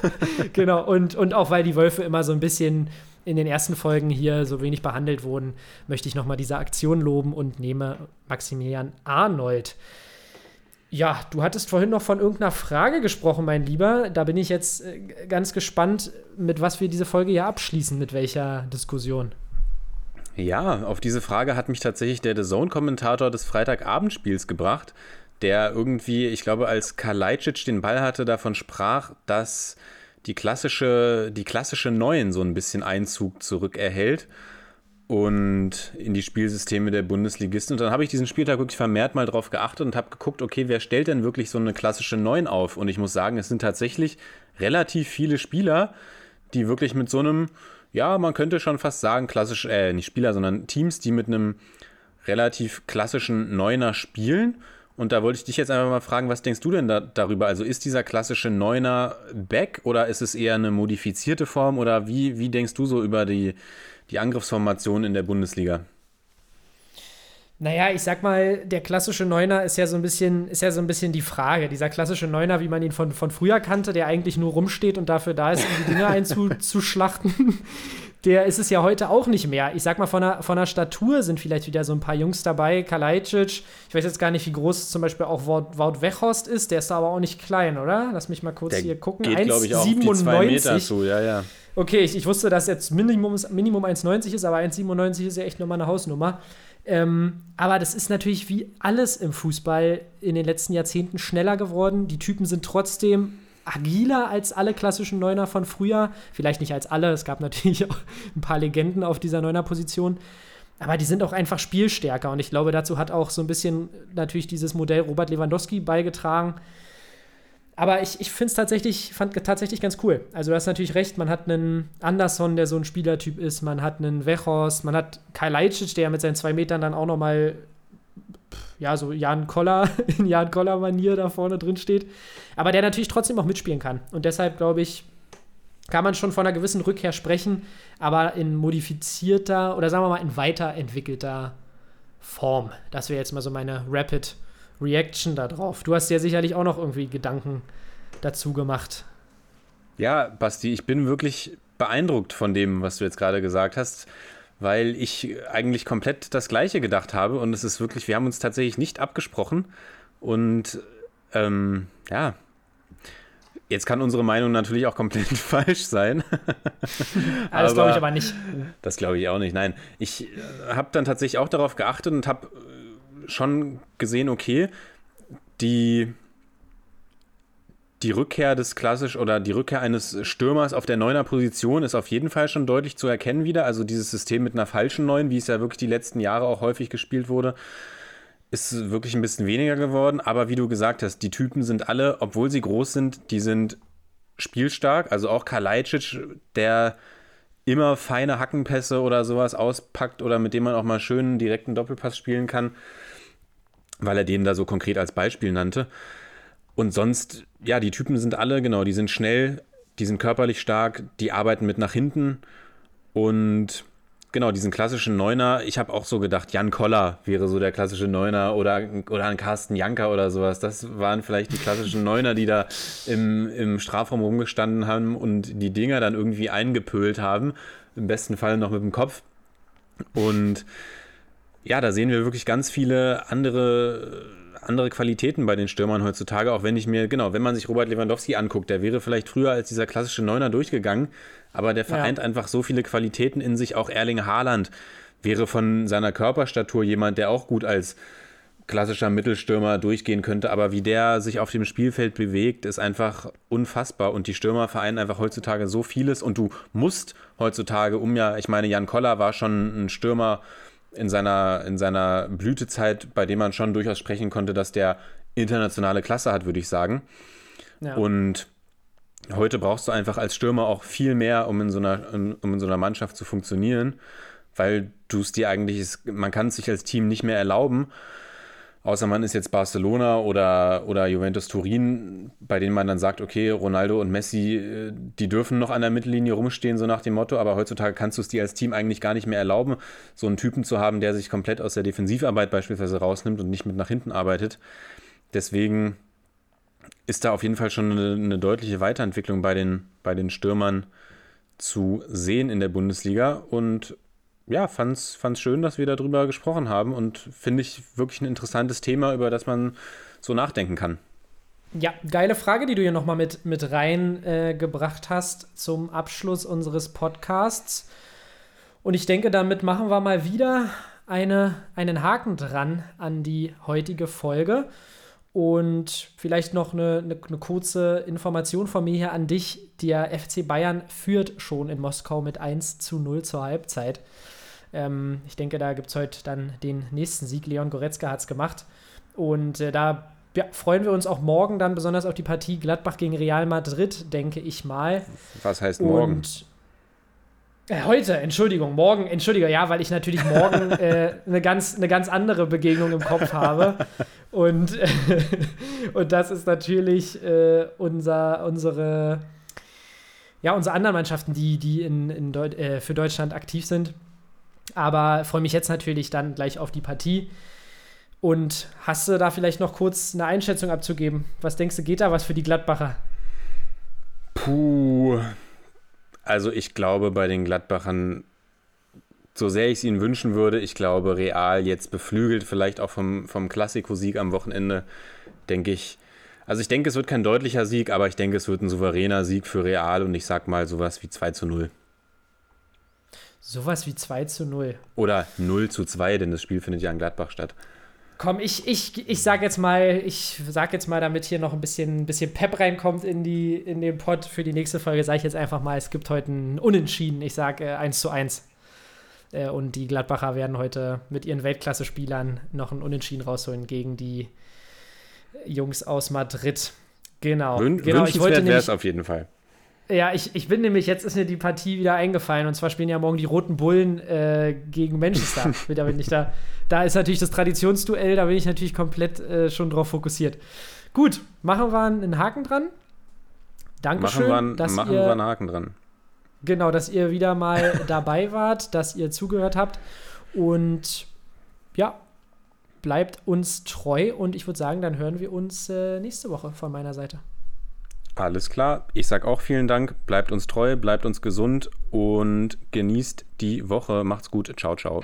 genau, und, und auch weil die Wölfe immer so ein bisschen in den ersten Folgen hier so wenig behandelt wurden, möchte ich nochmal diese Aktion loben und nehme Maximilian Arnold. Ja, du hattest vorhin noch von irgendeiner Frage gesprochen, mein Lieber. Da bin ich jetzt äh, ganz gespannt, mit was wir diese Folge hier abschließen, mit welcher Diskussion. Ja, auf diese Frage hat mich tatsächlich der The Zone-Kommentator des Freitagabendspiels gebracht, der irgendwie, ich glaube, als Kalajdzic den Ball hatte, davon sprach, dass die klassische, die klassische Neuen so ein bisschen Einzug zurückerhält und in die Spielsysteme der Bundesligisten. Und dann habe ich diesen Spieltag wirklich vermehrt mal drauf geachtet und habe geguckt, okay, wer stellt denn wirklich so eine klassische Neun auf? Und ich muss sagen, es sind tatsächlich relativ viele Spieler, die wirklich mit so einem, ja, man könnte schon fast sagen, klassisch, äh, nicht Spieler, sondern Teams, die mit einem relativ klassischen Neuner spielen und da wollte ich dich jetzt einfach mal fragen, was denkst du denn da, darüber? Also ist dieser klassische Neuner Back oder ist es eher eine modifizierte Form oder wie, wie denkst du so über die, die Angriffsformation in der Bundesliga? Naja, ich sag mal, der klassische Neuner ist ja so ein bisschen, ist ja so ein bisschen die Frage. Dieser klassische Neuner, wie man ihn von, von früher kannte, der eigentlich nur rumsteht und dafür da ist, um die Dinge einzuschlachten, der ist es ja heute auch nicht mehr. Ich sag mal, von der, von der Statur sind vielleicht wieder so ein paar Jungs dabei. Kalajdzic, ich weiß jetzt gar nicht, wie groß zum Beispiel auch Wout, Wout Wechhorst ist. Der ist da aber auch nicht klein, oder? Lass mich mal kurz der hier gucken. Geht, glaube ich, auch 1, auf die zwei Meter zu, ja, ja. Okay, ich, ich wusste, dass jetzt Minimum, Minimum 1,90 ist, aber 1,97 ist ja echt nochmal eine Hausnummer. Ähm, aber das ist natürlich wie alles im Fußball in den letzten Jahrzehnten schneller geworden. Die Typen sind trotzdem agiler als alle klassischen Neuner von früher. Vielleicht nicht als alle, es gab natürlich auch ein paar Legenden auf dieser Neuner-Position. Aber die sind auch einfach spielstärker und ich glaube, dazu hat auch so ein bisschen natürlich dieses Modell Robert Lewandowski beigetragen. Aber ich, ich finde es tatsächlich, tatsächlich ganz cool. Also du hast natürlich recht, man hat einen Anderson, der so ein Spielertyp ist, man hat einen Wechos, man hat Kai Leitschitsch, der mit seinen zwei Metern dann auch nochmal, ja, so Jan Koller, in Jan Koller-Manier da vorne drin steht. Aber der natürlich trotzdem auch mitspielen kann. Und deshalb, glaube ich, kann man schon von einer gewissen Rückkehr sprechen, aber in modifizierter oder sagen wir mal in weiterentwickelter Form. Das wäre jetzt mal so meine Rapid Reaction darauf. Du hast ja sicherlich auch noch irgendwie Gedanken dazu gemacht. Ja, Basti, ich bin wirklich beeindruckt von dem, was du jetzt gerade gesagt hast, weil ich eigentlich komplett das Gleiche gedacht habe und es ist wirklich, wir haben uns tatsächlich nicht abgesprochen und ähm, ja, Jetzt kann unsere Meinung natürlich auch komplett falsch sein. das glaube ich aber nicht. Das glaube ich auch nicht. Nein, ich äh, habe dann tatsächlich auch darauf geachtet und habe schon gesehen, okay, die, die Rückkehr des klassisch oder die Rückkehr eines Stürmers auf der neuner Position ist auf jeden Fall schon deutlich zu erkennen wieder. Also dieses System mit einer falschen Neun, wie es ja wirklich die letzten Jahre auch häufig gespielt wurde, ist wirklich ein bisschen weniger geworden. Aber wie du gesagt hast, die Typen sind alle, obwohl sie groß sind, die sind spielstark. Also auch Kalajdzic, der immer feine Hackenpässe oder sowas auspackt oder mit dem man auch mal schön direkten Doppelpass spielen kann weil er den da so konkret als Beispiel nannte. Und sonst, ja, die Typen sind alle, genau, die sind schnell, die sind körperlich stark, die arbeiten mit nach hinten und genau, diesen klassischen Neuner, ich habe auch so gedacht, Jan Koller wäre so der klassische Neuner oder, oder ein Carsten Janker oder sowas. Das waren vielleicht die klassischen Neuner, die da im, im Strafraum rumgestanden haben und die Dinger dann irgendwie eingepölt haben. Im besten Fall noch mit dem Kopf. Und ja, da sehen wir wirklich ganz viele andere, andere Qualitäten bei den Stürmern heutzutage, auch wenn ich mir, genau, wenn man sich Robert Lewandowski anguckt, der wäre vielleicht früher als dieser klassische Neuner durchgegangen, aber der vereint ja. einfach so viele Qualitäten in sich. Auch Erling Haaland wäre von seiner Körperstatur jemand, der auch gut als klassischer Mittelstürmer durchgehen könnte, aber wie der sich auf dem Spielfeld bewegt, ist einfach unfassbar und die Stürmer vereinen einfach heutzutage so vieles und du musst heutzutage um ja, ich meine, Jan Koller war schon ein Stürmer, in seiner, in seiner Blütezeit, bei dem man schon durchaus sprechen konnte, dass der internationale Klasse hat, würde ich sagen. Ja. Und heute brauchst du einfach als Stürmer auch viel mehr, um in so einer, um in so einer Mannschaft zu funktionieren, weil du es dir eigentlich, man kann es sich als Team nicht mehr erlauben, Außer man ist jetzt Barcelona oder, oder Juventus Turin, bei denen man dann sagt, okay, Ronaldo und Messi, äh, die dürfen noch an der Mittellinie rumstehen, so nach dem Motto, aber heutzutage kannst du es dir als Team eigentlich gar nicht mehr erlauben, so einen Typen zu haben, der sich komplett aus der Defensivarbeit beispielsweise rausnimmt und nicht mit nach hinten arbeitet. Deswegen ist da auf jeden Fall schon eine, eine deutliche Weiterentwicklung bei den, bei den Stürmern zu sehen in der Bundesliga und ja, fand es schön, dass wir darüber gesprochen haben und finde ich wirklich ein interessantes Thema, über das man so nachdenken kann. Ja, geile Frage, die du hier nochmal mit, mit reingebracht äh, hast zum Abschluss unseres Podcasts. Und ich denke, damit machen wir mal wieder eine, einen Haken dran an die heutige Folge. Und vielleicht noch eine, eine, eine, kurze Information von mir hier an dich. Der FC Bayern führt schon in Moskau mit 1 zu 0 zur Halbzeit. Ähm, ich denke, da gibt es heute dann den nächsten Sieg. Leon Goretzka hat es gemacht. Und äh, da ja, freuen wir uns auch morgen dann besonders auf die Partie Gladbach gegen Real Madrid, denke ich mal. Was heißt morgen? Und äh, heute, Entschuldigung, morgen, Entschuldigung, ja, weil ich natürlich morgen äh, eine, ganz, eine ganz andere Begegnung im Kopf habe. Und, äh, und das ist natürlich äh, unser, unsere, ja, unsere anderen Mannschaften, die, die in, in Deut äh, für Deutschland aktiv sind. Aber freue mich jetzt natürlich dann gleich auf die Partie. Und hast du da vielleicht noch kurz eine Einschätzung abzugeben? Was denkst du, geht da was für die Gladbacher? Puh. Also ich glaube bei den Gladbachern, so sehr ich es ihnen wünschen würde, ich glaube Real jetzt beflügelt, vielleicht auch vom, vom Klassiko-Sieg am Wochenende, denke ich. Also ich denke, es wird kein deutlicher Sieg, aber ich denke, es wird ein souveräner Sieg für Real und ich sag mal sowas wie 2 zu 0. Sowas wie 2 zu 0. Oder 0 zu 2, denn das Spiel findet ja in Gladbach statt. Komm, ich, ich, ich sag jetzt mal, ich sag jetzt mal, damit hier noch ein bisschen, ein bisschen Pep reinkommt in, die, in den Pod für die nächste Folge, sage ich jetzt einfach mal, es gibt heute ein Unentschieden. Ich sage äh, 1 zu 1. Äh, und die Gladbacher werden heute mit ihren Weltklasse-Spielern noch ein Unentschieden rausholen gegen die Jungs aus Madrid. Genau. Wün genau ich wollte wäre es auf jeden Fall. Ja, ich, ich bin nämlich, jetzt ist mir die Partie wieder eingefallen und zwar spielen ja morgen die Roten Bullen äh, gegen Manchester. da bin ich da. Da ist natürlich das Traditionsduell, da bin ich natürlich komplett äh, schon drauf fokussiert. Gut, machen wir einen Haken dran. Dankeschön, machen wir, dass machen ihr, wir einen Haken dran. Genau, dass ihr wieder mal dabei wart, dass ihr zugehört habt und ja, bleibt uns treu und ich würde sagen, dann hören wir uns äh, nächste Woche von meiner Seite. Alles klar. Ich sage auch vielen Dank. Bleibt uns treu, bleibt uns gesund und genießt die Woche. Macht's gut. Ciao, ciao.